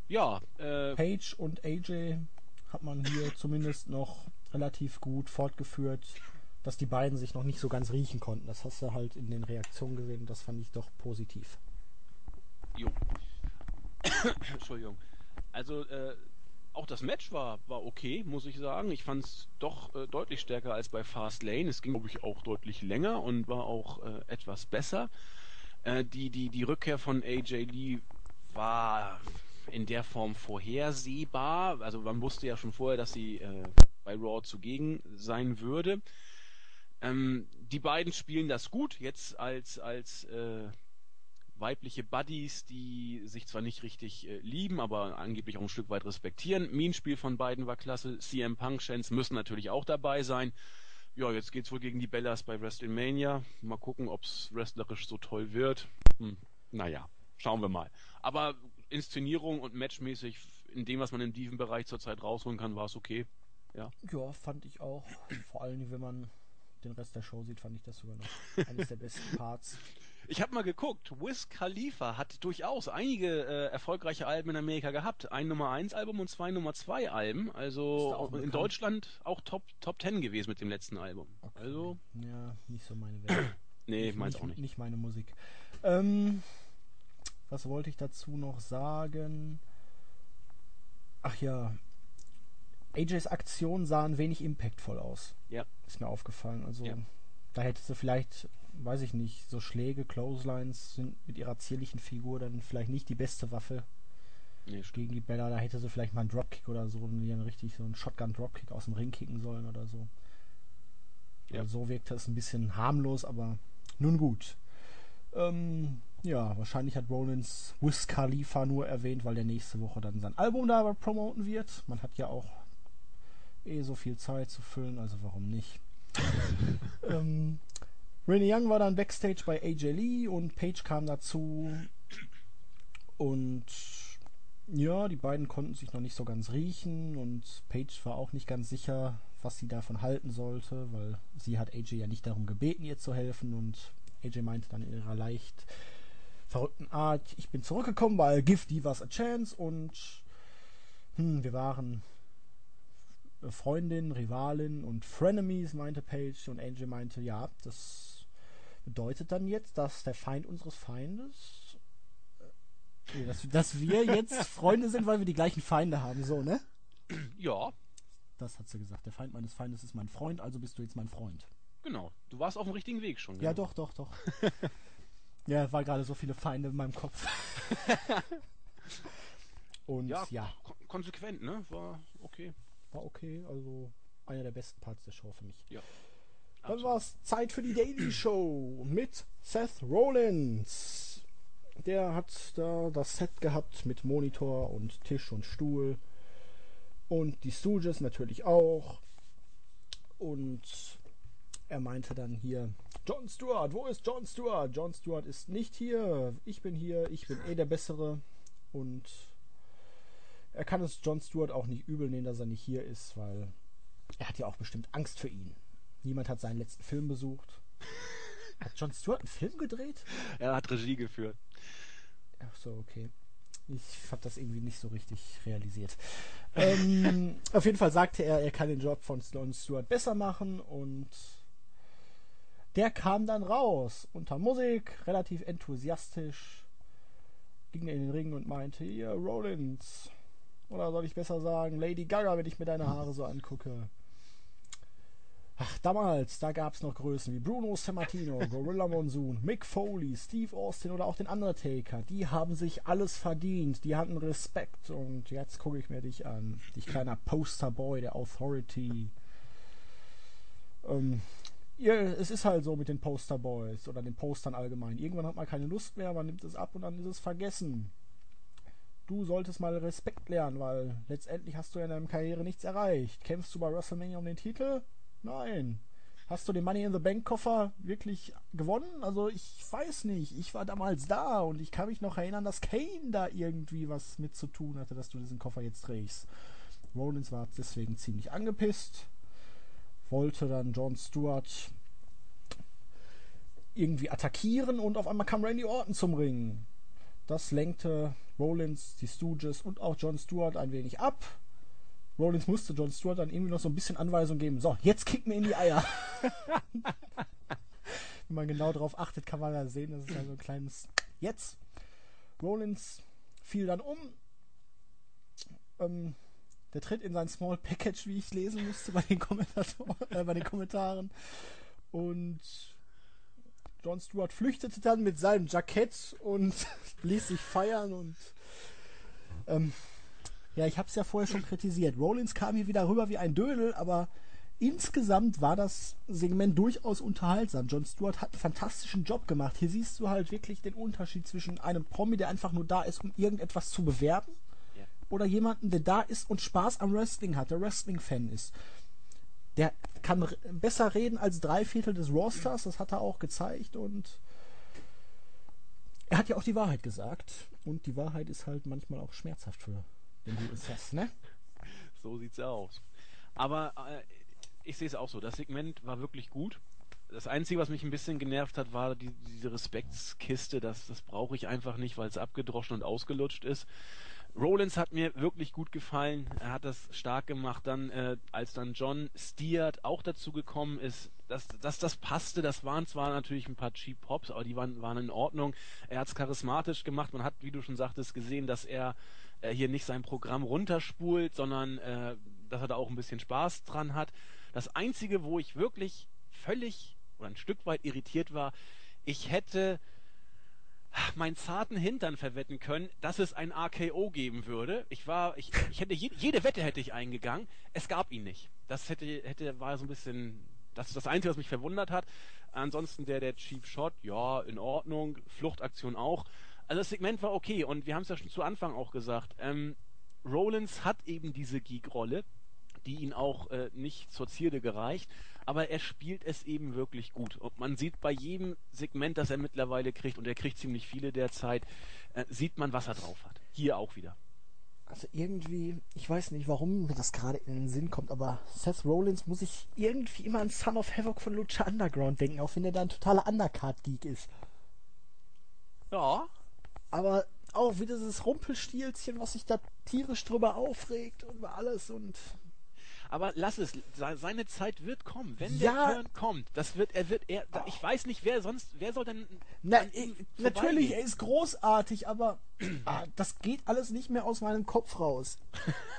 S2: Ja, äh,
S1: Page und AJ hat man hier zumindest noch relativ gut fortgeführt, dass die beiden sich noch nicht so ganz riechen konnten. Das hast du halt in den Reaktionen gesehen. Das fand ich doch positiv.
S2: jo. Entschuldigung. Also, äh, auch das Match war, war okay, muss ich sagen. Ich fand es doch äh, deutlich stärker als bei Fast Lane. Es ging, glaube ich, auch deutlich länger und war auch äh, etwas besser. Äh, die, die, die Rückkehr von AJ Lee war in der Form vorhersehbar. Also man wusste ja schon vorher, dass sie äh, bei Raw zugegen sein würde. Ähm, die beiden spielen das gut, jetzt als, als äh, weibliche Buddies, die sich zwar nicht richtig äh, lieben, aber angeblich auch ein Stück weit respektieren. Mean-Spiel von beiden war klasse. CM Punk Chance müssen natürlich auch dabei sein. Ja, jetzt geht's wohl gegen die Bellas bei WrestleMania. Mal gucken, ob's wrestlerisch so toll wird. Hm, naja, schauen wir mal. Aber Inszenierung und matchmäßig in dem, was man im Diven-Bereich zurzeit rausholen kann, war es okay. Ja.
S1: Ja, fand ich auch. Vor allem, wenn man den Rest der Show sieht, fand ich das sogar noch eines der besten Parts.
S2: Ich habe mal geguckt, Wiz Khalifa hat durchaus einige äh, erfolgreiche Alben in Amerika gehabt. Ein Nummer 1 Album und zwei Nummer 2 Alben. Also in
S1: bekannt?
S2: Deutschland auch Top, Top 10 gewesen mit dem letzten Album.
S1: Okay.
S2: Also,
S1: Ja, nicht so meine Welt.
S2: nee,
S1: nicht,
S2: meins
S1: nicht,
S2: auch nicht.
S1: Nicht meine Musik. Ähm, was wollte ich dazu noch sagen? Ach ja. AJs Aktionen sahen wenig impactvoll aus.
S2: Ja.
S1: Ist mir aufgefallen. Also,
S2: Ja.
S1: da hätte sie vielleicht, weiß ich nicht, so Schläge, Clotheslines sind mit ihrer zierlichen Figur dann vielleicht nicht die beste Waffe
S2: Nee,
S1: gegen die Bella. Da hätte sie vielleicht mal einen Dropkick oder so, dann richtig so einen Shotgun-Dropkick aus dem Ring kicken sollen oder so.
S2: Ja.
S1: Ja. So wirkte es ein bisschen harmlos, aber nun gut. Ähm, ja, wahrscheinlich hat Rollins Wiz Khalifa nur erwähnt, weil der nächste Woche dann sein Album da promoten wird. Man hat ja auch eh so viel Zeit zu füllen, also warum nicht? ähm, Renee Young war dann Backstage bei AJ Lee und Paige kam dazu. Und ja, die beiden konnten sich noch nicht so ganz riechen und Paige war auch nicht ganz sicher, was sie davon halten sollte, weil sie hat AJ ja nicht darum gebeten, ihr zu helfen und AJ meinte dann in ihrer leicht verrückten Art, ich bin zurückgekommen, weil Give Divas a Chance und hm, wir waren Freundin, Rivalin und Frenemies, meinte Paige und AJ meinte, ja, das bedeutet dann jetzt, dass der Feind unseres Feindes äh, dass, dass wir jetzt Freunde sind, weil wir die gleichen Feinde haben, so, ne?
S2: Ja,
S1: Das hat sie gesagt. Der Feind meines Feindes ist mein Freund, also bist du jetzt mein Freund.
S2: genau. Du warst auf dem richtigen Weg schon.
S1: Ja,
S2: genau.
S1: doch, doch, doch. ja, war gerade so viele Feinde in meinem Kopf. Und
S2: Ja,
S1: ja,
S2: Kon konsequent, ne? War okay.
S1: War okay. Also einer der besten Parts der Show für mich. Dann
S2: Absolut.
S1: war es Zeit für die Daily Show mit Seth Rollins. Der hat da das Set gehabt mit Monitor und Tisch und Stuhl. Und die Stooges natürlich auch. Und er meinte dann hier, John Stewart, wo ist John Stewart? John Stewart ist nicht hier. Ich bin hier, ich bin eh der Bessere. Und er kann es John Stewart auch nicht übel nehmen, dass er nicht hier ist, weil er hat ja auch bestimmt Angst für ihn. Niemand hat seinen letzten Film besucht. Hat John Stewart einen Film gedreht?
S2: Er hat Regie geführt.
S1: Ach so, okay. Ich habe das irgendwie nicht so richtig realisiert. ähm, auf jeden Fall sagte er, er kann den Job von John Stewart besser machen und der kam dann raus unter Musik, relativ enthusiastisch, ging in den Ring und meinte, hier Rollins, oder soll ich besser sagen, Lady Gaga, wenn ich mir deine Haare so angucke. Ach, damals, da gab es noch Größen wie Bruno Sammartino, Gorilla Monsoon, Mick Foley, Steve Austin oder auch den Undertaker. Die haben sich alles verdient, die hatten Respekt und jetzt gucke ich mir dich an. Dich kleiner Posterboy der Authority. Ähm, ja, es ist halt so mit den Posterboys oder den Postern allgemein. Irgendwann hat man keine Lust mehr, man nimmt es ab und dann ist es vergessen. Du solltest mal Respekt lernen, weil letztendlich hast du in deiner Karriere nichts erreicht. Kämpfst du bei WrestleMania um den Titel? Nein. Hast du den Money in the Bank Koffer wirklich gewonnen? Also ich weiß nicht. Ich war damals da und ich kann mich noch erinnern, dass Kane da irgendwie was mit zu tun hatte, dass du diesen Koffer jetzt trägst. Rollins war deswegen ziemlich angepisst, wollte dann John Stewart irgendwie attackieren und auf einmal kam Randy Orton zum Ring. Das lenkte Rollins, die Stooges und auch John Stewart ein wenig ab. Rollins musste John Stewart dann irgendwie noch so ein bisschen Anweisung geben. So, jetzt kick mir in die Eier. Wenn man genau darauf achtet, kann man da sehen, das ist ja so ein kleines Jetzt. Rollins fiel dann um. Ähm, der tritt in sein Small Package, wie ich lesen musste bei den, Kommentatoren, äh, bei den Kommentaren. Und John Stewart flüchtete dann mit seinem Jackett und ließ sich feiern und ähm, ja, ich habe es ja vorher schon kritisiert. Rollins kam hier wieder rüber wie ein Dödel, aber insgesamt war das Segment durchaus unterhaltsam. John Stewart hat einen fantastischen Job gemacht. Hier siehst du halt wirklich den Unterschied zwischen einem Promi, der einfach nur da ist, um irgendetwas zu bewerben, ja. oder jemanden, der da ist und Spaß am Wrestling hat, der Wrestling-Fan ist. Der kann besser reden als drei Viertel des Rosters, das hat er auch gezeigt und er hat ja auch die Wahrheit gesagt. Und die Wahrheit ist halt manchmal auch schmerzhaft für es hast, ne?
S2: So sieht's aus. Aber äh, ich sehe es auch so. Das Segment war wirklich gut. Das Einzige, was mich ein bisschen genervt hat, war die, diese Respektskiste. Das, das brauche ich einfach nicht, weil es abgedroschen und ausgelutscht ist. Rollins hat mir wirklich gut gefallen. Er hat das stark gemacht. Dann, äh, als dann John Steert auch dazu gekommen ist, dass, dass das passte. Das waren zwar natürlich ein paar Cheap Pops, aber die waren, waren in Ordnung. Er hat es charismatisch gemacht. Man hat, wie du schon sagtest, gesehen, dass er äh, hier nicht sein Programm runterspult, sondern äh, dass er da auch ein bisschen Spaß dran hat. Das Einzige, wo ich wirklich völlig oder ein Stück weit irritiert war, ich hätte meinen zarten Hintern verwetten können, dass es ein AKO geben würde. Ich war, ich, ich hätte je, jede Wette hätte ich eingegangen. Es gab ihn nicht. Das hätte, hätte war so ein bisschen, das ist das Einzige, was mich verwundert hat. Ansonsten der, der Chief Shot, ja, in Ordnung. Fluchtaktion auch. Also das Segment war okay und wir haben es ja schon zu Anfang auch gesagt. Ähm, Rollins hat eben diese Geek-Rolle, die ihn auch äh, nicht zur Zierde gereicht aber er spielt es eben wirklich gut. Und man sieht bei jedem Segment, das er mittlerweile kriegt, und er kriegt ziemlich viele derzeit, äh, sieht man, was er drauf hat. Hier auch wieder.
S1: Also irgendwie, ich weiß nicht, warum mir das gerade in den Sinn kommt, aber Seth Rollins muss ich irgendwie immer an Son of Havoc von Lucha Underground denken, auch wenn er da ein totaler Undercard-Geek ist.
S2: Ja.
S1: Aber auch wie dieses Rumpelstilzchen, was sich da tierisch drüber aufregt und alles und
S2: aber lass es, seine Zeit wird kommen. Wenn ja. der Turn kommt, das wird, er wird, er, ich weiß nicht, wer sonst, wer soll denn.
S1: Na, natürlich, er ist großartig, aber ah, das geht alles nicht mehr aus meinem Kopf raus.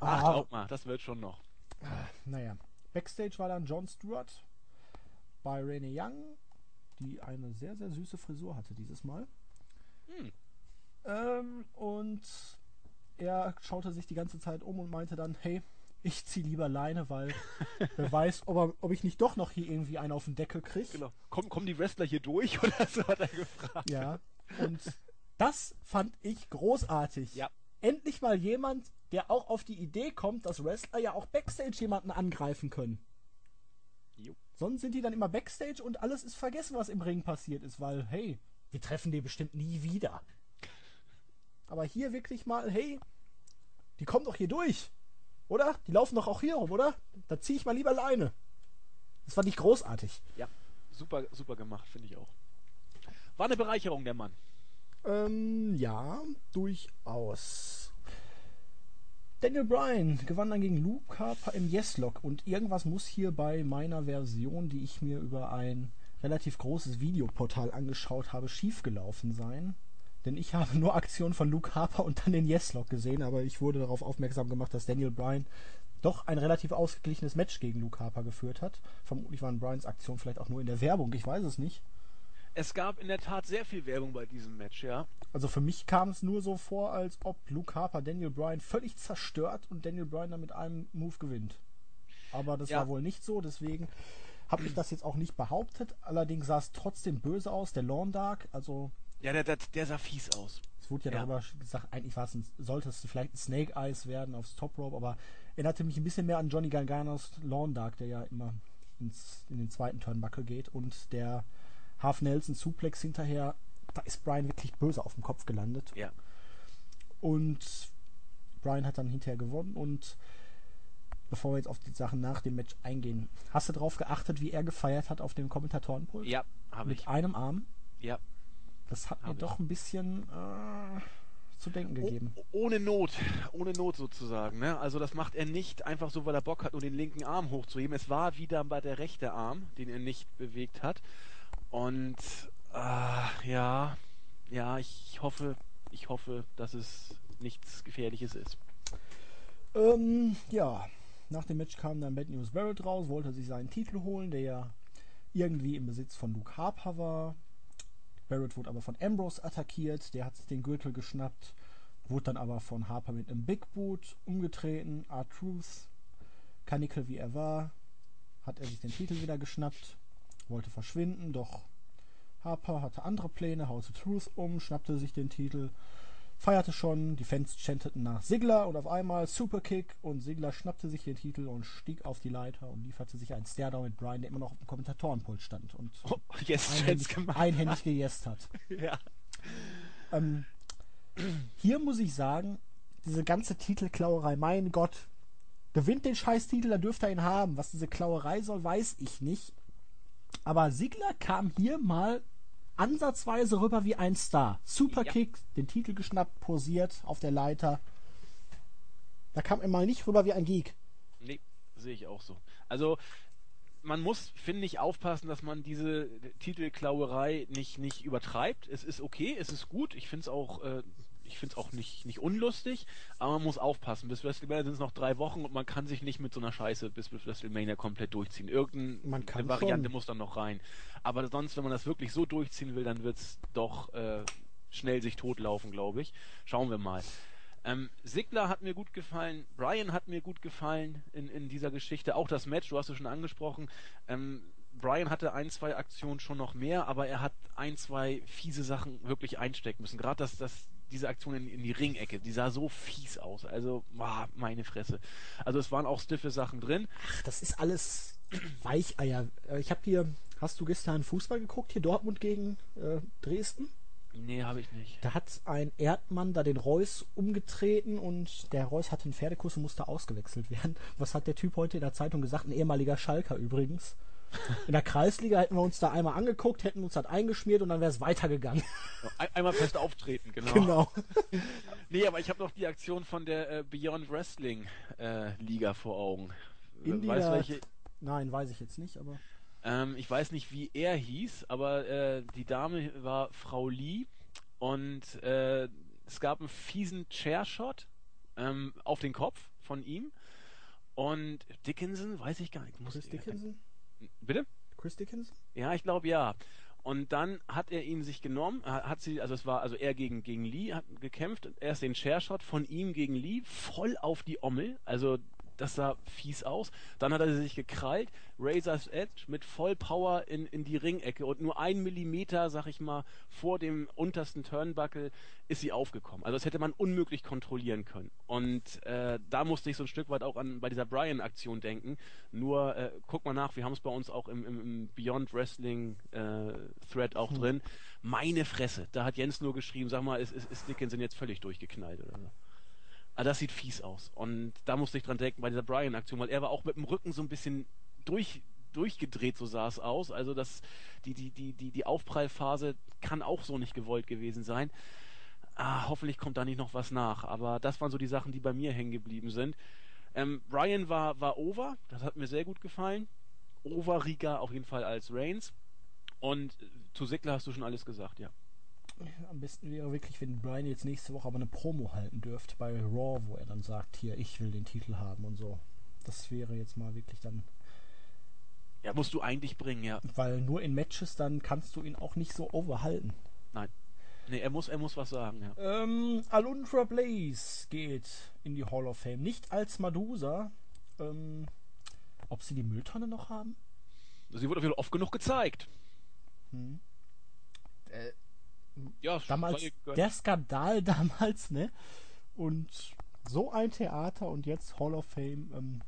S2: Ach, ah. glaub mal, das wird schon noch.
S1: Ah, naja. Backstage war dann John Stewart bei Renee Young, die eine sehr, sehr süße Frisur hatte dieses Mal. Hm. Ähm, und er schaute sich die ganze Zeit um und meinte dann, hey, ich ziehe lieber Leine, weil wer weiß, ob, er, ob ich nicht doch noch hier irgendwie einen auf den Deckel kriege.
S2: Genau. Komm, kommen die Wrestler hier durch oder so hat er gefragt.
S1: Ja. Und das fand ich großartig.
S2: Ja.
S1: Endlich mal jemand, der auch auf die Idee kommt, dass Wrestler ja auch Backstage jemanden angreifen können. Jo. Sonst sind die dann immer Backstage und alles ist vergessen, was im Ring passiert ist, weil, hey, wir treffen die bestimmt nie wieder. Aber hier wirklich mal, hey, die kommt doch hier durch. Oder? Die laufen doch auch hier rum, oder? Da ziehe ich mal lieber Leine. Das fand ich großartig.
S2: Ja, super, super gemacht, finde ich auch. War eine Bereicherung, der Mann.
S1: Ähm, ja, durchaus. Daniel Bryan gewann dann gegen Luke Harper im Yes-Lock und irgendwas muss hier bei meiner Version, die ich mir über ein relativ großes Videoportal angeschaut habe, schiefgelaufen sein. Denn ich habe nur Aktionen von Luke Harper und dann den Yes-Lock gesehen, aber ich wurde darauf aufmerksam gemacht, dass Daniel Bryan doch ein relativ ausgeglichenes Match gegen Luke Harper geführt hat. Vermutlich waren Bryans Aktionen vielleicht auch nur in der Werbung, ich weiß es nicht.
S2: Es gab in der Tat sehr viel Werbung bei diesem Match, ja.
S1: Also für mich kam es nur so vor, als ob Luke Harper Daniel Bryan völlig zerstört und Daniel Bryan dann mit einem Move gewinnt. Aber das ja. war wohl nicht so, deswegen habe ich das jetzt auch nicht behauptet. Allerdings sah es trotzdem böse aus, der Lawn Dark, also
S2: ja, der, der, der sah fies aus.
S1: Es wurde ja,
S2: Ja.
S1: darüber gesagt, eigentlich war es ein, sollte es vielleicht ein Snake Eyes werden aufs Top Rope, aber erinnerte mich ein bisschen mehr an Johnny Garganos Lawn Dark, der ja immer ins, in den zweiten Turnbuckle geht und der Half Nelson Suplex hinterher, da ist Brian wirklich böse auf dem Kopf gelandet.
S2: Ja.
S1: Und Brian hat dann hinterher gewonnen und bevor wir jetzt auf die Sachen nach dem Match eingehen, hast du darauf geachtet, wie er gefeiert hat auf dem Kommentatorenpult?
S2: Ja, habe
S1: Mit
S2: ich.
S1: einem Arm?
S2: Ja.
S1: Das hat mir
S2: ich.
S1: doch ein bisschen äh, zu denken gegeben.
S2: Oh, ohne Not, ohne Not sozusagen. Ne? Also das macht er nicht einfach so, weil er Bock hat, nur den linken Arm hochzuheben. Es war wieder bei der rechte Arm, den er nicht bewegt hat. Und äh, ja, ja, ich hoffe, ich hoffe, dass es nichts Gefährliches ist.
S1: Ähm, ja, nach dem Match kam dann Bad News Barrett raus, wollte sich seinen Titel holen, der ja irgendwie im Besitz von Luke Harper war. Barrett wurde aber von Ambrose attackiert, der hat sich den Gürtel geschnappt, wurde dann aber von Harper mit einem Big Boot umgetreten. R-Truth, Kanickel wie er war, hat er sich den Titel wieder geschnappt, wollte verschwinden, doch Harper hatte andere Pläne, haute Truth um, schnappte sich den Titel, feierte schon, die Fans chanteten nach Sigler und auf einmal Superkick und Sigler schnappte sich den Titel und stieg auf die Leiter und lieferte sich einen Stairdown mit Brian, der immer noch auf dem Kommentatorenpult stand und
S2: Oh, yes,
S1: einhändig, einhändig gejeßt hat.
S2: Ja.
S1: Ähm, hier muss ich sagen, diese ganze Titelklauerei, mein Gott, gewinnt den Scheiß-Titel, dann dürfte er ihn haben. Was diese Klauerei soll, weiß ich nicht. Aber Sigler kam hier mal ansatzweise rüber wie ein Star. Superkick, den Titel geschnappt, posiert auf der Leiter. Da kam er mal nicht rüber wie ein Geek.
S2: Nee, sehe ich auch so. Also man muss, finde ich, aufpassen, dass man diese Titelklauerei nicht, nicht übertreibt. Es ist okay, es ist gut. Ich finde es auch, äh, ich finde es auch nicht, nicht unlustig, aber man muss aufpassen. Bis WrestleMania sind es noch drei Wochen und man kann sich nicht mit so einer Scheiße bis WrestleMania komplett durchziehen. Irgendeine Variante
S1: schon.
S2: muss dann noch rein. Aber sonst, wenn man das wirklich so durchziehen will, dann wird es doch äh, schnell sich totlaufen, glaube ich. Schauen wir mal. Ähm, Sigler hat mir gut gefallen, Brian hat mir gut gefallen in, in dieser Geschichte. Auch das Match, du hast es schon angesprochen. Ähm, Brian hatte ein, zwei Aktionen schon noch mehr, aber er hat ein, zwei fiese Sachen wirklich einstecken müssen. Gerade das, das, diese Aktion in, in die Ringecke, die sah so fies aus. Also, boah, meine Fresse. Also es waren auch stiffe Sachen drin.
S1: Ach, das ist alles Weicheier. Äh, Ich habe hier, hast du gestern Fußball geguckt? Hier Dortmund gegen äh, Dresden?
S2: Nee, habe ich nicht.
S1: Da hat ein Erdmann da den Reus umgetreten und der Reus hatte einen Pferdekuss und musste ausgewechselt werden. Was hat der Typ heute in der Zeitung gesagt? Ein ehemaliger Schalker übrigens. In der Kreisliga hätten wir uns da einmal angeguckt, hätten uns das eingeschmiert und dann wäre es weitergegangen.
S2: Ein, einmal fest auftreten, genau.
S1: Genau.
S2: Nee, aber ich habe noch die Aktion von der äh, Beyond Wrestling äh, Liga vor Augen.
S1: In
S2: welche?
S1: Nein, weiß ich jetzt nicht, aber.
S2: Ähm, ich weiß nicht, wie er hieß, aber äh, die Dame war Frau Lee und äh, es gab einen fiesen Chairshot ähm, auf den Kopf von ihm und Dickinson, weiß ich gar nicht. Muss
S1: Chris Dickinson?
S2: Bitte?
S1: Chris Dickinson?
S2: Ja, ich glaube ja. Und dann hat er ihn sich genommen, ha- hat sie, also es war, also er gegen, gegen Lee hat gekämpft, erst den Chairshot von ihm gegen Lee, voll auf die Ommel, also das sah fies aus. Dann hat er sich gekrallt, Razor's Edge mit Vollpower in, in die Ringecke und nur ein Millimeter, sag ich mal, vor dem untersten Turnbuckle ist sie aufgekommen. Also das hätte man unmöglich kontrollieren können. Und äh, da musste ich so ein Stück weit auch an bei dieser Brian-Aktion denken. Nur äh, guck mal nach, wir haben es bei uns auch im, im, im Beyond Wrestling äh, Thread auch drin. Meine Fresse, da hat Jens nur geschrieben, sag mal, ist, ist, ist Dickinson jetzt völlig durchgeknallt oder so. Also das sieht fies aus. Und da musste ich dran denken bei dieser Brian-Aktion, weil er war auch mit dem Rücken so ein bisschen durch, durchgedreht, so sah es aus. Also das, die, die, die, die, die Aufprallphase kann auch so nicht gewollt gewesen sein. Ah, hoffentlich kommt da nicht noch was nach. Aber das waren so die Sachen, die bei mir hängen geblieben sind. Ähm, Brian war, war over, das hat mir sehr gut gefallen. Overiger auf jeden Fall als Reigns. Und äh, zu Sigler hast du schon alles gesagt, ja.
S1: Am besten wäre wirklich, wenn Brian jetzt nächste Woche aber eine Promo halten dürfte bei Raw, wo er dann sagt, hier, ich will den Titel haben und so. Das wäre jetzt mal wirklich dann,
S2: Ja, musst du eigentlich bringen, ja.
S1: weil nur in Matches dann kannst du ihn auch nicht so overhalten.
S2: Nein. Nee, er muss, er muss was sagen, ja.
S1: Ähm, Alundra Blaze geht in die Hall of Fame. Nicht als Madusa. Ähm, ob sie die Mülltonne noch haben?
S2: Sie wurde auf jeden Fall oft genug gezeigt.
S1: Hm. Äh,
S2: Ja,
S1: damals der Skandal damals, ne? Und so ein Theater und jetzt Hall of Fame. Ähm,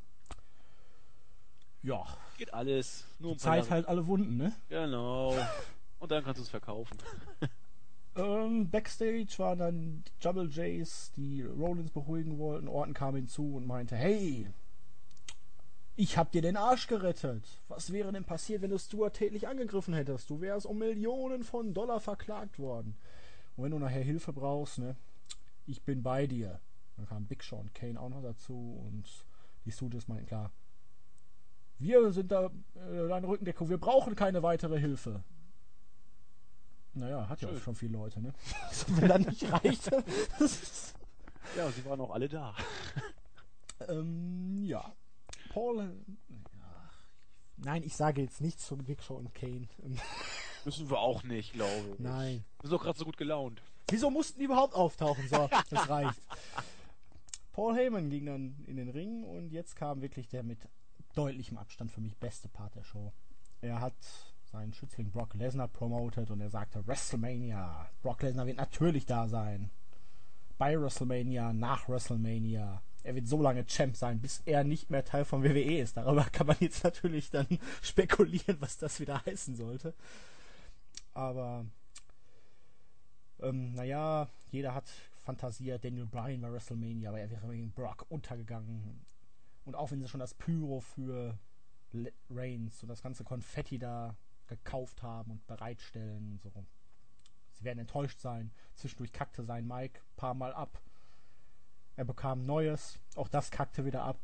S1: ja,
S2: geht alles. Nur paar
S1: Zeit halt alle Wunden, ne?
S2: Genau. Und dann kannst du es verkaufen.
S1: Ähm, Backstage waren dann die Double J's, die Rollins beruhigen wollten. Orton kam hinzu und meinte, hey, ich hab dir den Arsch gerettet. Was wäre denn passiert, wenn du Stuart täglich angegriffen hättest? Du wärst um Millionen von Dollar verklagt worden. Und wenn du nachher Hilfe brauchst, ne, ich bin bei dir. Dann kam Big und Kane auch noch dazu und die Studios meinten klar, wir sind da äh, deine Rückendeckung, wir brauchen keine weitere Hilfe. Naja, hat ja
S2: Schön.
S1: auch schon viele Leute, ne? Wenn dann nicht reicht.
S2: Ja, sie waren auch alle da.
S1: ähm, ja. Paul. Nein, ich sage jetzt nichts von Big Show und Kane.
S2: Müssen wir auch nicht, glaube ich.
S1: Nein.
S2: Wir sind doch gerade so gut gelaunt.
S1: Wieso mussten die überhaupt auftauchen? So, das reicht. Paul Heyman ging dann in den Ring und jetzt kam wirklich der mit deutlichem Abstand für mich beste Part der Show. Er hat seinen Schützling Brock Lesnar promoted und er sagte WrestleMania. Brock Lesnar wird natürlich da sein. Bei WrestleMania, nach WrestleMania. Er wird so lange Champ sein, bis er nicht mehr Teil von WWE ist. Darüber kann man jetzt natürlich dann spekulieren, was das wieder heißen sollte. Aber ähm, naja, jeder hat fantasiert, Daniel Bryan bei WrestleMania, aber er wäre gegen Brock untergegangen. Und auch wenn sie schon das Pyro für Reigns und das ganze Konfetti da gekauft haben und bereitstellen und so. Sie werden enttäuscht sein. Zwischendurch kackte sein Mike ein paar Mal ab. Er bekam Neues. Auch das kackte wieder ab.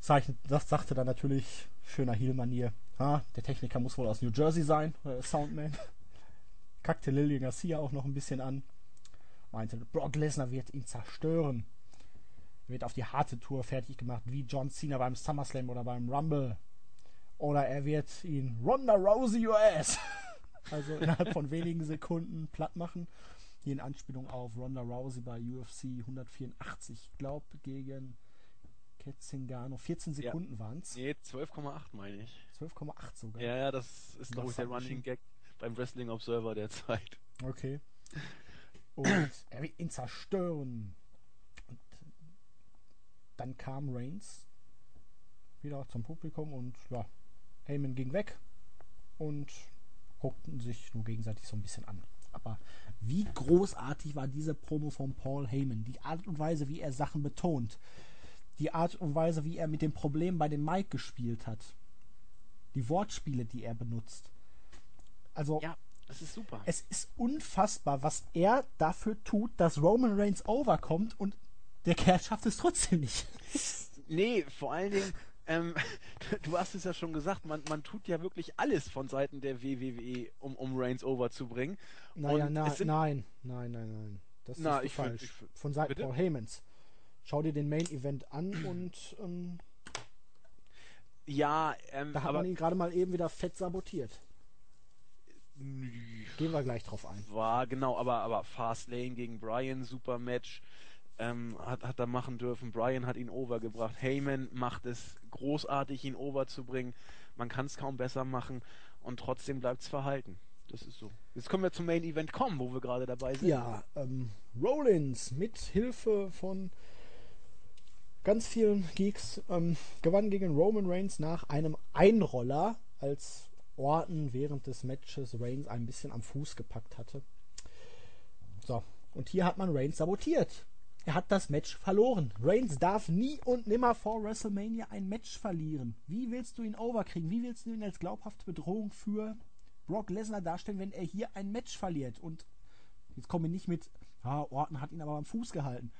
S1: Zeichnet, das sagte dann natürlich schöner Heel-Manier. Ah, der Techniker muss wohl aus New Jersey sein, der Soundman. Kackte Lillian Garcia auch noch ein bisschen an. Meinte, Brock Lesnar wird ihn zerstören. Er wird auf die harte Tour fertig gemacht, wie John Cena beim SummerSlam oder beim Rumble. Oder er wird ihn Ronda Rousey ass. Also innerhalb von wenigen Sekunden platt machen. Hier in Anspielung auf Ronda Rousey bei UFC 184, glaube gegen Ketzingano. 14
S2: Ja.
S1: Sekunden waren es.
S2: Nee, 12,8 meine ich.
S1: 12,8 sogar.
S2: Ja, ja, das ist, glaube ich, der. Running Gag beim Wrestling Observer der Zeit.
S1: Okay. Und er wird ihn zerstören. Und dann kam Reigns wieder zum Publikum und ja, Heyman ging weg und guckten sich nur gegenseitig so ein bisschen an. Aber wie großartig war diese Promo von Paul Heyman? Die Art und Weise, wie er Sachen betont. Die Art und Weise, wie er mit dem Problem bei dem Mike gespielt hat. Die Wortspiele, die er benutzt. Also,
S2: Ja, das ist super.
S1: es ist unfassbar, was er dafür tut, dass Roman Reigns overkommt und der Kerl schafft es trotzdem nicht.
S2: Nee, vor allen Dingen, ähm, du hast es ja schon gesagt, man, man tut ja wirklich alles von Seiten der WWE, um, um Reigns over zu bringen.
S1: Naja, na, nein, nein, nein, nein. Das
S2: Na,
S1: ist
S2: ich find-
S1: falsch.
S2: ich find-
S1: Von Seiten
S2: Bitte?
S1: Paul Heymans. Schau dir den Main Event an und ähm,
S2: Ja, ähm,
S1: da hat
S2: aber
S1: man ihn gerade mal eben wieder fett sabotiert. Gehen wir gleich drauf ein.
S2: war genau, aber aber Fastlane gegen Brian, super Match. Ähm, hat, hat er machen dürfen. Brian hat ihn overgebracht. Heyman macht es großartig, ihn overzubringen. Man kann es kaum besser machen und trotzdem bleibt es verhalten. Das ist so. Jetzt können wir zum Main Event kommen, wo wir gerade dabei sind.
S1: Ja, ähm, Rollins mit Hilfe von ganz vielen Geeks ähm, gewann gegen Roman Reigns nach einem Einroller, als Orton während des Matches Reigns ein bisschen am Fuß gepackt hatte. So, und hier hat man Reigns sabotiert. Er hat das Match verloren. Reigns darf nie und nimmer vor WrestleMania ein Match verlieren. Wie willst du ihn overkriegen? Wie willst du ihn als glaubhafte Bedrohung für Brock Lesnar darstellen, wenn er hier ein Match verliert? Und Jetzt komme ich nicht mit, ah, Orton hat ihn aber am Fuß gehalten.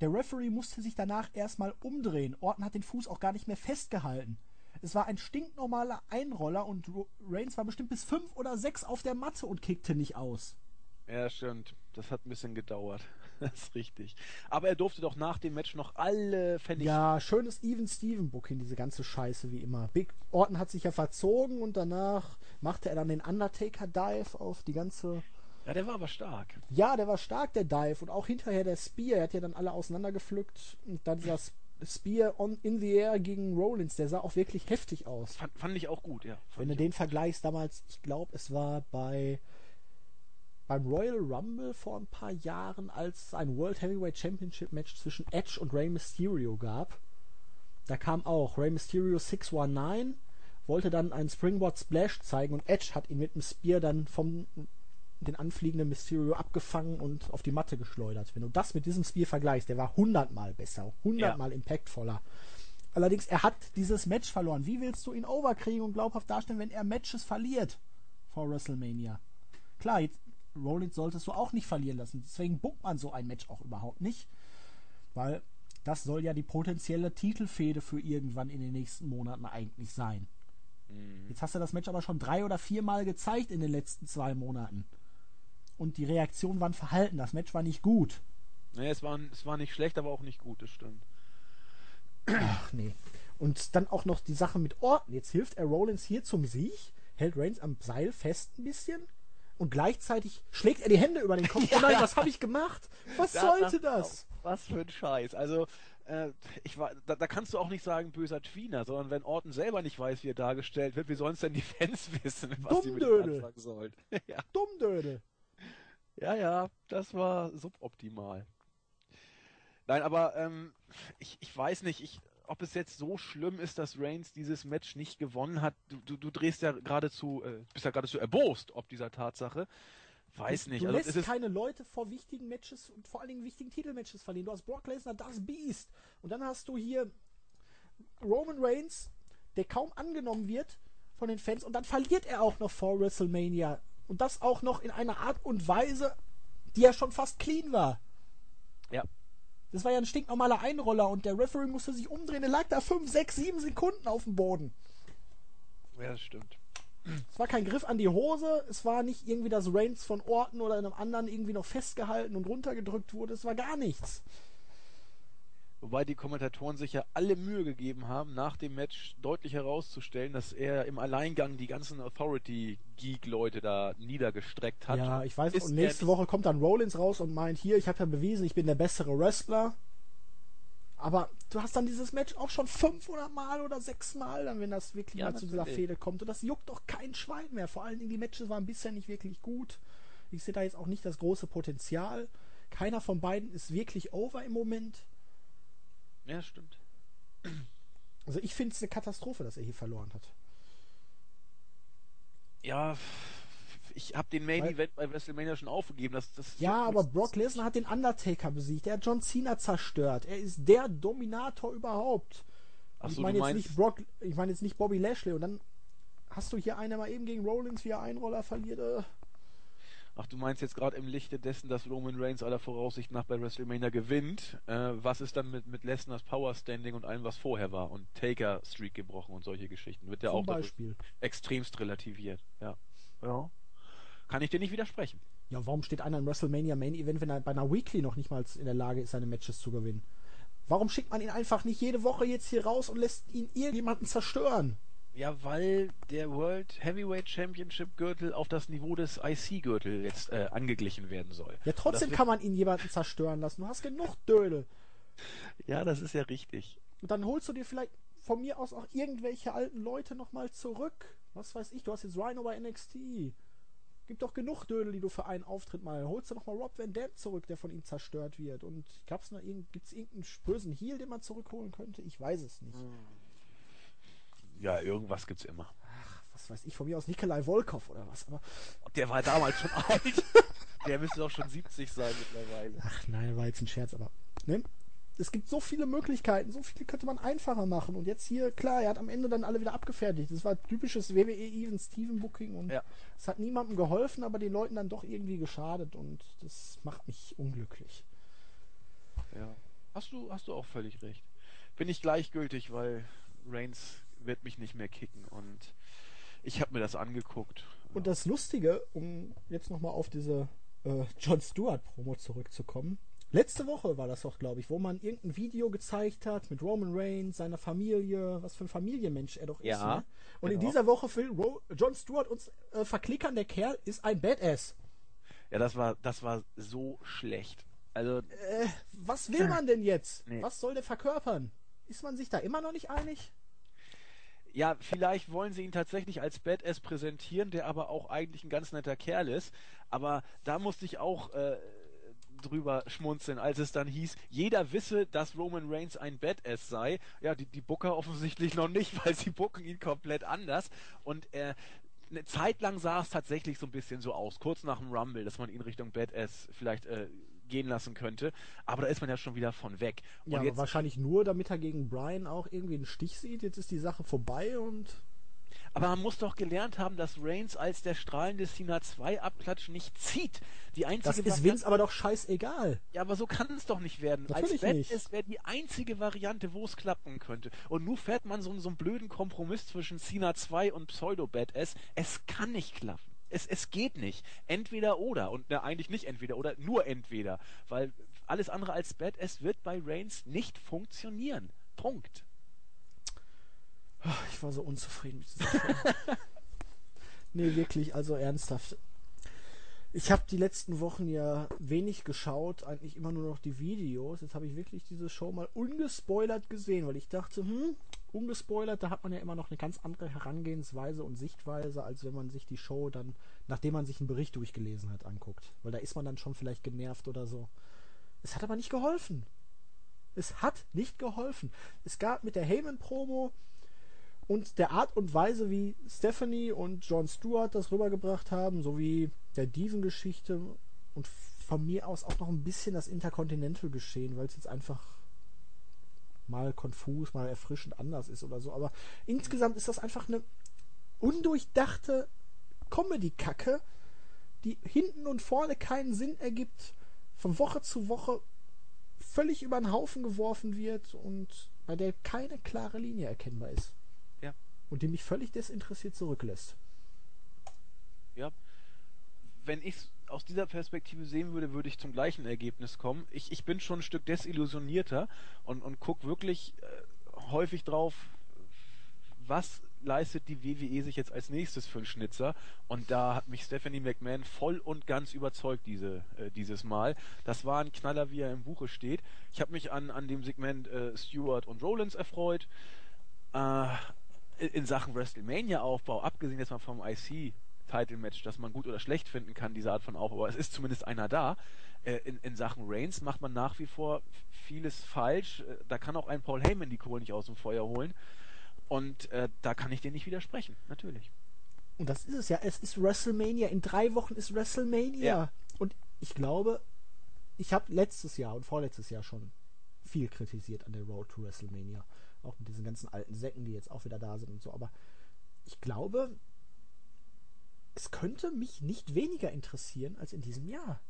S1: Der Referee musste sich danach erstmal umdrehen. Orton hat den Fuß auch gar nicht mehr festgehalten. Es war ein stinknormaler Einroller und Reigns war bestimmt bis fünf oder sechs auf der Matte und kickte nicht aus.
S2: Ja, stimmt. Das hat ein bisschen gedauert. Das ist richtig. Aber er durfte doch nach dem Match noch alle Pfennig.
S1: Ja, schönes Even Steven Booking, diese ganze Scheiße wie immer. Big Orton hat sich ja verzogen und danach machte er dann den Undertaker Dive auf die ganze
S2: ja, der war aber stark.
S1: Ja, der war stark, der Dive. Und auch hinterher der Spear. Er hat ja dann alle auseinandergepflückt. Und dann dieser Spear on, in the air gegen Rollins. Der sah auch wirklich heftig aus.
S2: Fand, fand ich auch gut, ja.
S1: Wenn du den vergleichst damals, ich glaube, es war bei beim Royal Rumble vor ein paar Jahren, als es ein World Heavyweight Championship Match zwischen Edge und Rey Mysterio gab. Da kam auch Rey Mysterio 619, wollte dann einen Springboard Splash zeigen und Edge hat ihn mit dem Spear dann vom den anfliegenden Mysterio abgefangen und auf die Matte geschleudert. Wenn du das mit diesem Spear vergleichst, der war hundertmal besser, hundertmal ja. impactvoller. Allerdings, er hat dieses Match verloren. Wie willst du ihn overkriegen und glaubhaft darstellen, wenn er Matches verliert vor WrestleMania? Klar, jetzt, Rollins solltest du auch nicht verlieren lassen. Deswegen buckt man so ein Match auch überhaupt nicht. Weil das soll ja die potenzielle Titelfehde für irgendwann in den nächsten Monaten eigentlich sein. Mhm. Jetzt hast du das Match aber schon drei oder viermal gezeigt in den letzten zwei Monaten. Und die Reaktionen waren verhalten. Das Match war nicht gut.
S2: Nee, es war, es war nicht schlecht, aber auch nicht gut, das stimmt.
S1: Ach nee. Und dann auch noch die Sache mit Orten. Jetzt hilft er Rollins hier zum Sieg, hält Reigns am Seil fest ein bisschen und gleichzeitig schlägt er die Hände über den Kopf. Ja, oh nein, was habe ich gemacht? Was das, sollte das?
S2: Was für ein Scheiß. Also, äh, ich war, da, da, kannst du auch nicht sagen böser Tweener, sondern wenn Orton selber nicht weiß, wie er dargestellt wird, wie sollen es denn die Fans wissen, was sie mit ihm anfangen sollen?
S1: ja. Dummdöde.
S2: Ja, ja, das war suboptimal. Nein, aber ähm, ich, ich weiß nicht, ich, ob es jetzt so schlimm ist, dass Reigns dieses Match nicht gewonnen hat. Du, du, du drehst ja geradezu, äh, bist ja geradezu erbost ob dieser Tatsache. Weiß nicht.
S1: Du also, lässt keine Leute vor wichtigen Matches und vor allen Dingen wichtigen Titelmatches verlieren. Du hast Brock Lesnar, das Beast. Und dann hast du hier Roman Reigns, der kaum angenommen wird von den Fans. Und dann verliert er auch noch vor WrestleMania. Und das auch noch in einer Art und Weise, die ja schon fast clean war.
S2: Ja.
S1: Das war ja ein stinknormaler Einroller und der Referee musste sich umdrehen. Er lag da 5, 6, 7 Sekunden auf dem Boden.
S2: Ja, das stimmt.
S1: Es war kein Griff an die Hose, es war nicht irgendwie, dass Reigns von Orten oder einem anderen irgendwie noch festgehalten und runtergedrückt wurde, es war gar nichts.
S2: Wobei die Kommentatoren sich ja alle Mühe gegeben haben, nach dem Match deutlich herauszustellen, dass er im Alleingang die ganzen Authority-Geek-Leute da niedergestreckt hat.
S1: Ja, ich weiß, und nächste Woche kommt dann Rollins raus und meint, hier, ich habe ja bewiesen, ich bin der bessere Wrestler. Aber du hast dann dieses Match auch schon 500 Mal oder 6 Mal, dann, wenn das wirklich ja, mal zu dieser Fehde kommt. Und das juckt doch kein Schwein mehr. Vor allen Dingen, die Matches waren bisher nicht wirklich gut. Ich sehe da jetzt auch nicht das große Potenzial. Keiner von beiden ist wirklich over im Moment.
S2: Ja, stimmt.
S1: Also ich finde es eine Katastrophe, dass er hier verloren hat.
S2: Ja, ich habe den Main Event bei WrestleMania schon aufgegeben. Das, das
S1: ja, aber Brock Lesnar hat den Undertaker besiegt. Er hat John Cena zerstört. Er ist der Dominator überhaupt. Ach so, ich meine jetzt nicht Brock, ich meine jetzt nicht Bobby Lashley. Und dann hast du hier einer mal eben gegen Rollins, wie er Einroller verliert. Äh.
S2: Ach, du meinst jetzt gerade im Lichte dessen, dass Roman Reigns aller Voraussicht nach bei WrestleMania gewinnt. Äh, was ist dann mit, mit Lesners Power Standing und allem, was vorher war? Und Taker Streak gebrochen und solche Geschichten. Wird der auch extremst relativiert. Ja. Ja. Kann ich dir nicht widersprechen.
S1: Ja, warum steht einer im WrestleMania Main Event, wenn er bei einer Weekly noch nicht mal in der Lage ist, seine Matches zu gewinnen? Warum schickt man ihn einfach nicht jede Woche jetzt hier raus und lässt ihn irgendjemanden zerstören?
S2: Ja, weil der World Heavyweight Championship Gürtel auf das Niveau des IC Gürtel jetzt äh, angeglichen werden soll.
S1: Ja, trotzdem kann man ihn jemanden zerstören lassen. Du hast genug Dödel.
S2: Ja, das ist ja richtig.
S1: Und dann holst du dir vielleicht von mir aus auch irgendwelche alten Leute nochmal zurück. Was weiß ich, du hast jetzt Rhino bei NXT. Gibt doch genug Dödel, die du für einen Auftritt mal. Holst du noch mal Rob Van Dam zurück, der von ihm zerstört wird. Und gab's noch gibt's irgendeinen bösen Heal, den man zurückholen könnte? Ich weiß es nicht.
S2: Ja, irgendwas gibt's immer.
S1: Ach, was weiß ich, von mir aus Nikolai Volkov oder was. Aber
S2: der war damals schon alt. Der müsste doch schon 70 sein mittlerweile.
S1: Ach nein, war jetzt ein Scherz, aber. Ne? es gibt so viele Möglichkeiten, so viele könnte man einfacher machen. Und jetzt hier, klar, er hat am Ende dann alle wieder abgefertigt. Das war typisches WWE Even Steven Booking und ja. es hat niemandem geholfen, aber den Leuten dann doch irgendwie geschadet und das macht mich unglücklich.
S2: Ja. Hast du, hast du auch völlig recht. Bin ich gleichgültig, weil Reigns wird mich nicht mehr kicken und ich habe mir das angeguckt.
S1: Und das Lustige, um jetzt nochmal auf diese äh, John Stewart Promo zurückzukommen, Letzte Woche war das doch, glaube ich, wo man irgendein Video gezeigt hat mit Roman Reigns, seiner Familie, was für ein Familienmensch er doch
S2: ja,
S1: ist. Ne? Und genau. in dieser Woche will Ro John Stewart uns äh, verklickern, der Kerl ist ein Badass.
S2: Ja, das war, das war so schlecht. Also.
S1: Äh, was will man denn jetzt? Nee. Was soll der verkörpern? Ist man sich da immer noch nicht einig?
S2: Ja, vielleicht wollen sie ihn tatsächlich als Badass präsentieren, der aber auch eigentlich ein ganz netter Kerl ist. Aber da musste ich auch äh, drüber schmunzeln, als es dann hieß, jeder wisse, dass Roman Reigns ein Badass sei. Ja, die, die Booker offensichtlich noch nicht, weil sie booken ihn komplett anders. Und äh, eine Zeit lang sah es tatsächlich so ein bisschen so aus, kurz nach dem Rumble, dass man ihn Richtung Badass vielleicht äh, gehen lassen könnte. Aber da ist man ja schon wieder von weg.
S1: Und ja, jetzt, wahrscheinlich nur, damit er gegen Brian auch irgendwie einen Stich sieht. Jetzt ist die Sache vorbei und.
S2: Aber man muss doch gelernt haben, dass Reigns als der strahlende Cena 2 Abklatsch nicht zieht. Die einzige
S1: das ist Vince aber doch scheißegal.
S2: Ja, aber so kann es doch nicht werden.
S1: Natürlich
S2: als Badass wäre die einzige Variante, wo es klappen könnte. Und nur fährt man so, so einen blöden Kompromiss zwischen Cena 2 und Pseudo-Badass. Es kann nicht klappen es, es geht nicht. Entweder oder. Und na, eigentlich nicht entweder oder, nur entweder. Weil alles andere als Badass wird bei Reigns nicht funktionieren. Punkt.
S1: Ich war so unzufrieden mit dieser Show. nee, wirklich, also ernsthaft. Ich habe die letzten Wochen ja wenig geschaut, eigentlich immer nur noch die Videos. Jetzt habe ich wirklich diese Show mal ungespoilert gesehen, weil ich dachte, hm, ungespoilert, da hat man ja immer noch eine ganz andere Herangehensweise und Sichtweise, als wenn man sich die Show dann, nachdem man sich einen Bericht durchgelesen hat, anguckt. Weil da ist man dann schon vielleicht genervt oder so. Es hat aber nicht geholfen. Es hat nicht geholfen. Es gab mit der Heyman-Promo und der Art und Weise, wie Stephanie und Jon Stewart das rübergebracht haben, sowie der Diven-Geschichte und von mir aus auch noch ein bisschen das Intercontinental-Geschehen, weil es jetzt einfach mal konfus, mal erfrischend anders ist oder so. Aber insgesamt ist das einfach eine undurchdachte Comedy-Kacke, die hinten und vorne keinen Sinn ergibt, von Woche zu Woche völlig über den Haufen geworfen wird und bei der keine klare Linie erkennbar ist.
S2: Ja.
S1: Und die mich völlig desinteressiert zurücklässt.
S2: Ja. Wenn ich aus dieser Perspektive sehen würde, würde ich zum gleichen Ergebnis kommen. Ich, ich bin schon ein Stück desillusionierter und, und gucke wirklich äh, häufig drauf, was leistet die WWE sich jetzt als nächstes für einen Schnitzer? Und da hat mich Stephanie McMahon voll und ganz überzeugt diese, äh, dieses Mal. Das war ein Knaller, wie er im Buche steht. Ich habe mich an, an dem Segment äh, Stewart und Rollins erfreut. Äh, in Sachen WrestleMania-Aufbau, abgesehen jetzt mal vom IC, Title-Match, das man gut oder schlecht finden kann, diese Art von Aufbau, aber es ist zumindest einer da. Äh, in, in Sachen Reigns macht man nach wie vor vieles falsch. Äh, da kann auch ein Paul Heyman die Kohle nicht aus dem Feuer holen. Und äh, da kann ich dir nicht widersprechen, natürlich.
S1: Und das ist es ja. Es ist WrestleMania. In drei Wochen ist WrestleMania. Ja. Und ich glaube, ich habe letztes Jahr und vorletztes Jahr schon viel kritisiert an der Road to WrestleMania. Auch mit diesen ganzen alten Säcken, die jetzt auch wieder da sind und so. Aber ich glaube, es könnte mich nicht weniger interessieren als in diesem Jahr.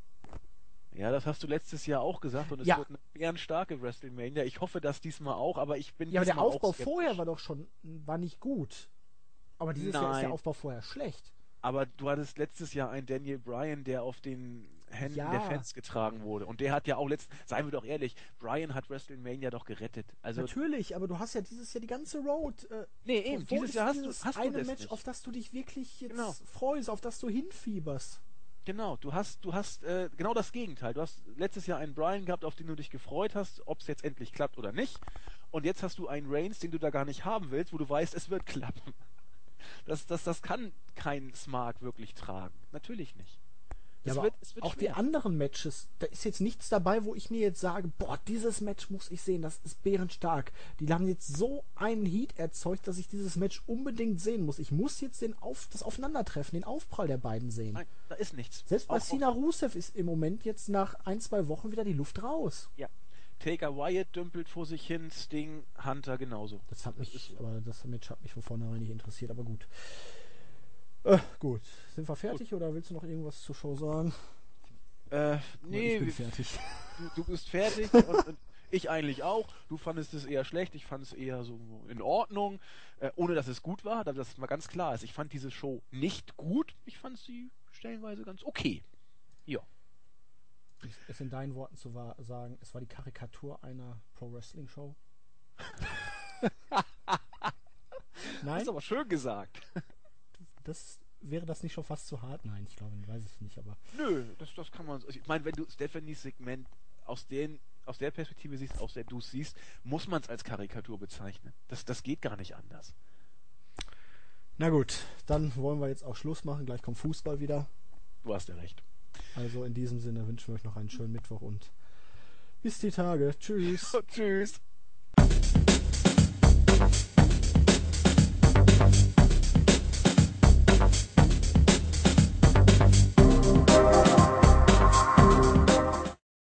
S2: Ja, das hast du letztes Jahr auch gesagt und es ja. wird eine bärenstarke WrestleMania. Ich hoffe, dass diesmal auch, aber ich bin
S1: Ja, aber der Aufbau vorher war doch schon war nicht gut. Aber dieses Nein. Jahr ist der Aufbau vorher schlecht.
S2: Aber du hattest letztes Jahr einen Daniel Bryan, der auf den Händen ja. der Fans getragen wurde. Und der hat ja auch letztens, seien wir doch ehrlich, Bryan hat WrestleMania doch gerettet. Also
S1: Natürlich, aber du hast ja dieses Jahr die ganze Road. Äh,
S2: nee, eben, dieses Jahr hast du hast
S1: eine Match,
S2: nicht.
S1: auf das du dich wirklich jetzt genau. freust, auf das du hinfieberst.
S2: Genau, du hast, du hast äh, genau das Gegenteil. Du hast letztes Jahr einen Brian gehabt, auf den du dich gefreut hast, ob es jetzt endlich klappt oder nicht. Und jetzt hast du einen Reigns, den du da gar nicht haben willst, wo du weißt, es wird klappen. Das, das, das kann kein Smart wirklich tragen. Natürlich nicht.
S1: Ja, aber wird, auch schwer. die anderen Matches, da ist jetzt nichts dabei, wo ich mir jetzt sage, boah, dieses Match muss ich sehen, das ist bärenstark. Die haben jetzt so einen Heat erzeugt, dass ich dieses Match unbedingt sehen muss. Ich muss jetzt den Auf, das Aufeinandertreffen, den Aufprall der beiden sehen.
S2: Nein, da ist nichts.
S1: Selbst bei Sina Rusev ist im Moment jetzt nach ein, zwei Wochen wieder die Luft raus.
S2: Ja. Taker Wyatt dümpelt vor sich hin, Sting, Hunter genauso.
S1: Das hat mich, das aber das Match hat mich von vornherein nicht interessiert, aber gut. Äh, gut. Sind wir fertig gut. oder willst du noch irgendwas zur Show sagen?
S2: Äh, nee.
S1: Ich bin fertig.
S2: Du, du bist fertig und, und, ich eigentlich auch. Du fandest es eher schlecht, ich fand es eher so in Ordnung, äh, ohne dass es gut war, dass das mal ganz klar ist. Ich fand diese Show nicht gut, ich fand sie stellenweise ganz okay. Ja.
S1: Es in deinen Worten zu sagen, es war die Karikatur einer Pro-Wrestling-Show?
S2: Nein? Das ist aber schön gesagt
S1: das wäre das nicht schon fast zu hart? Nein, ich glaube, weiß ich nicht, aber.
S2: Nö, das, das kann man. Ich meine, wenn du Stephanies Segment aus den aus der Perspektive siehst, aus der du es siehst, muss man es als Karikatur bezeichnen. Das, das geht gar nicht anders.
S1: Na gut, dann wollen wir jetzt auch Schluss machen. Gleich kommt Fußball wieder.
S2: Du hast ja recht.
S1: Also in diesem Sinne wünschen wir euch noch einen schönen Mittwoch und bis die Tage. Tschüss.
S2: Tschüss.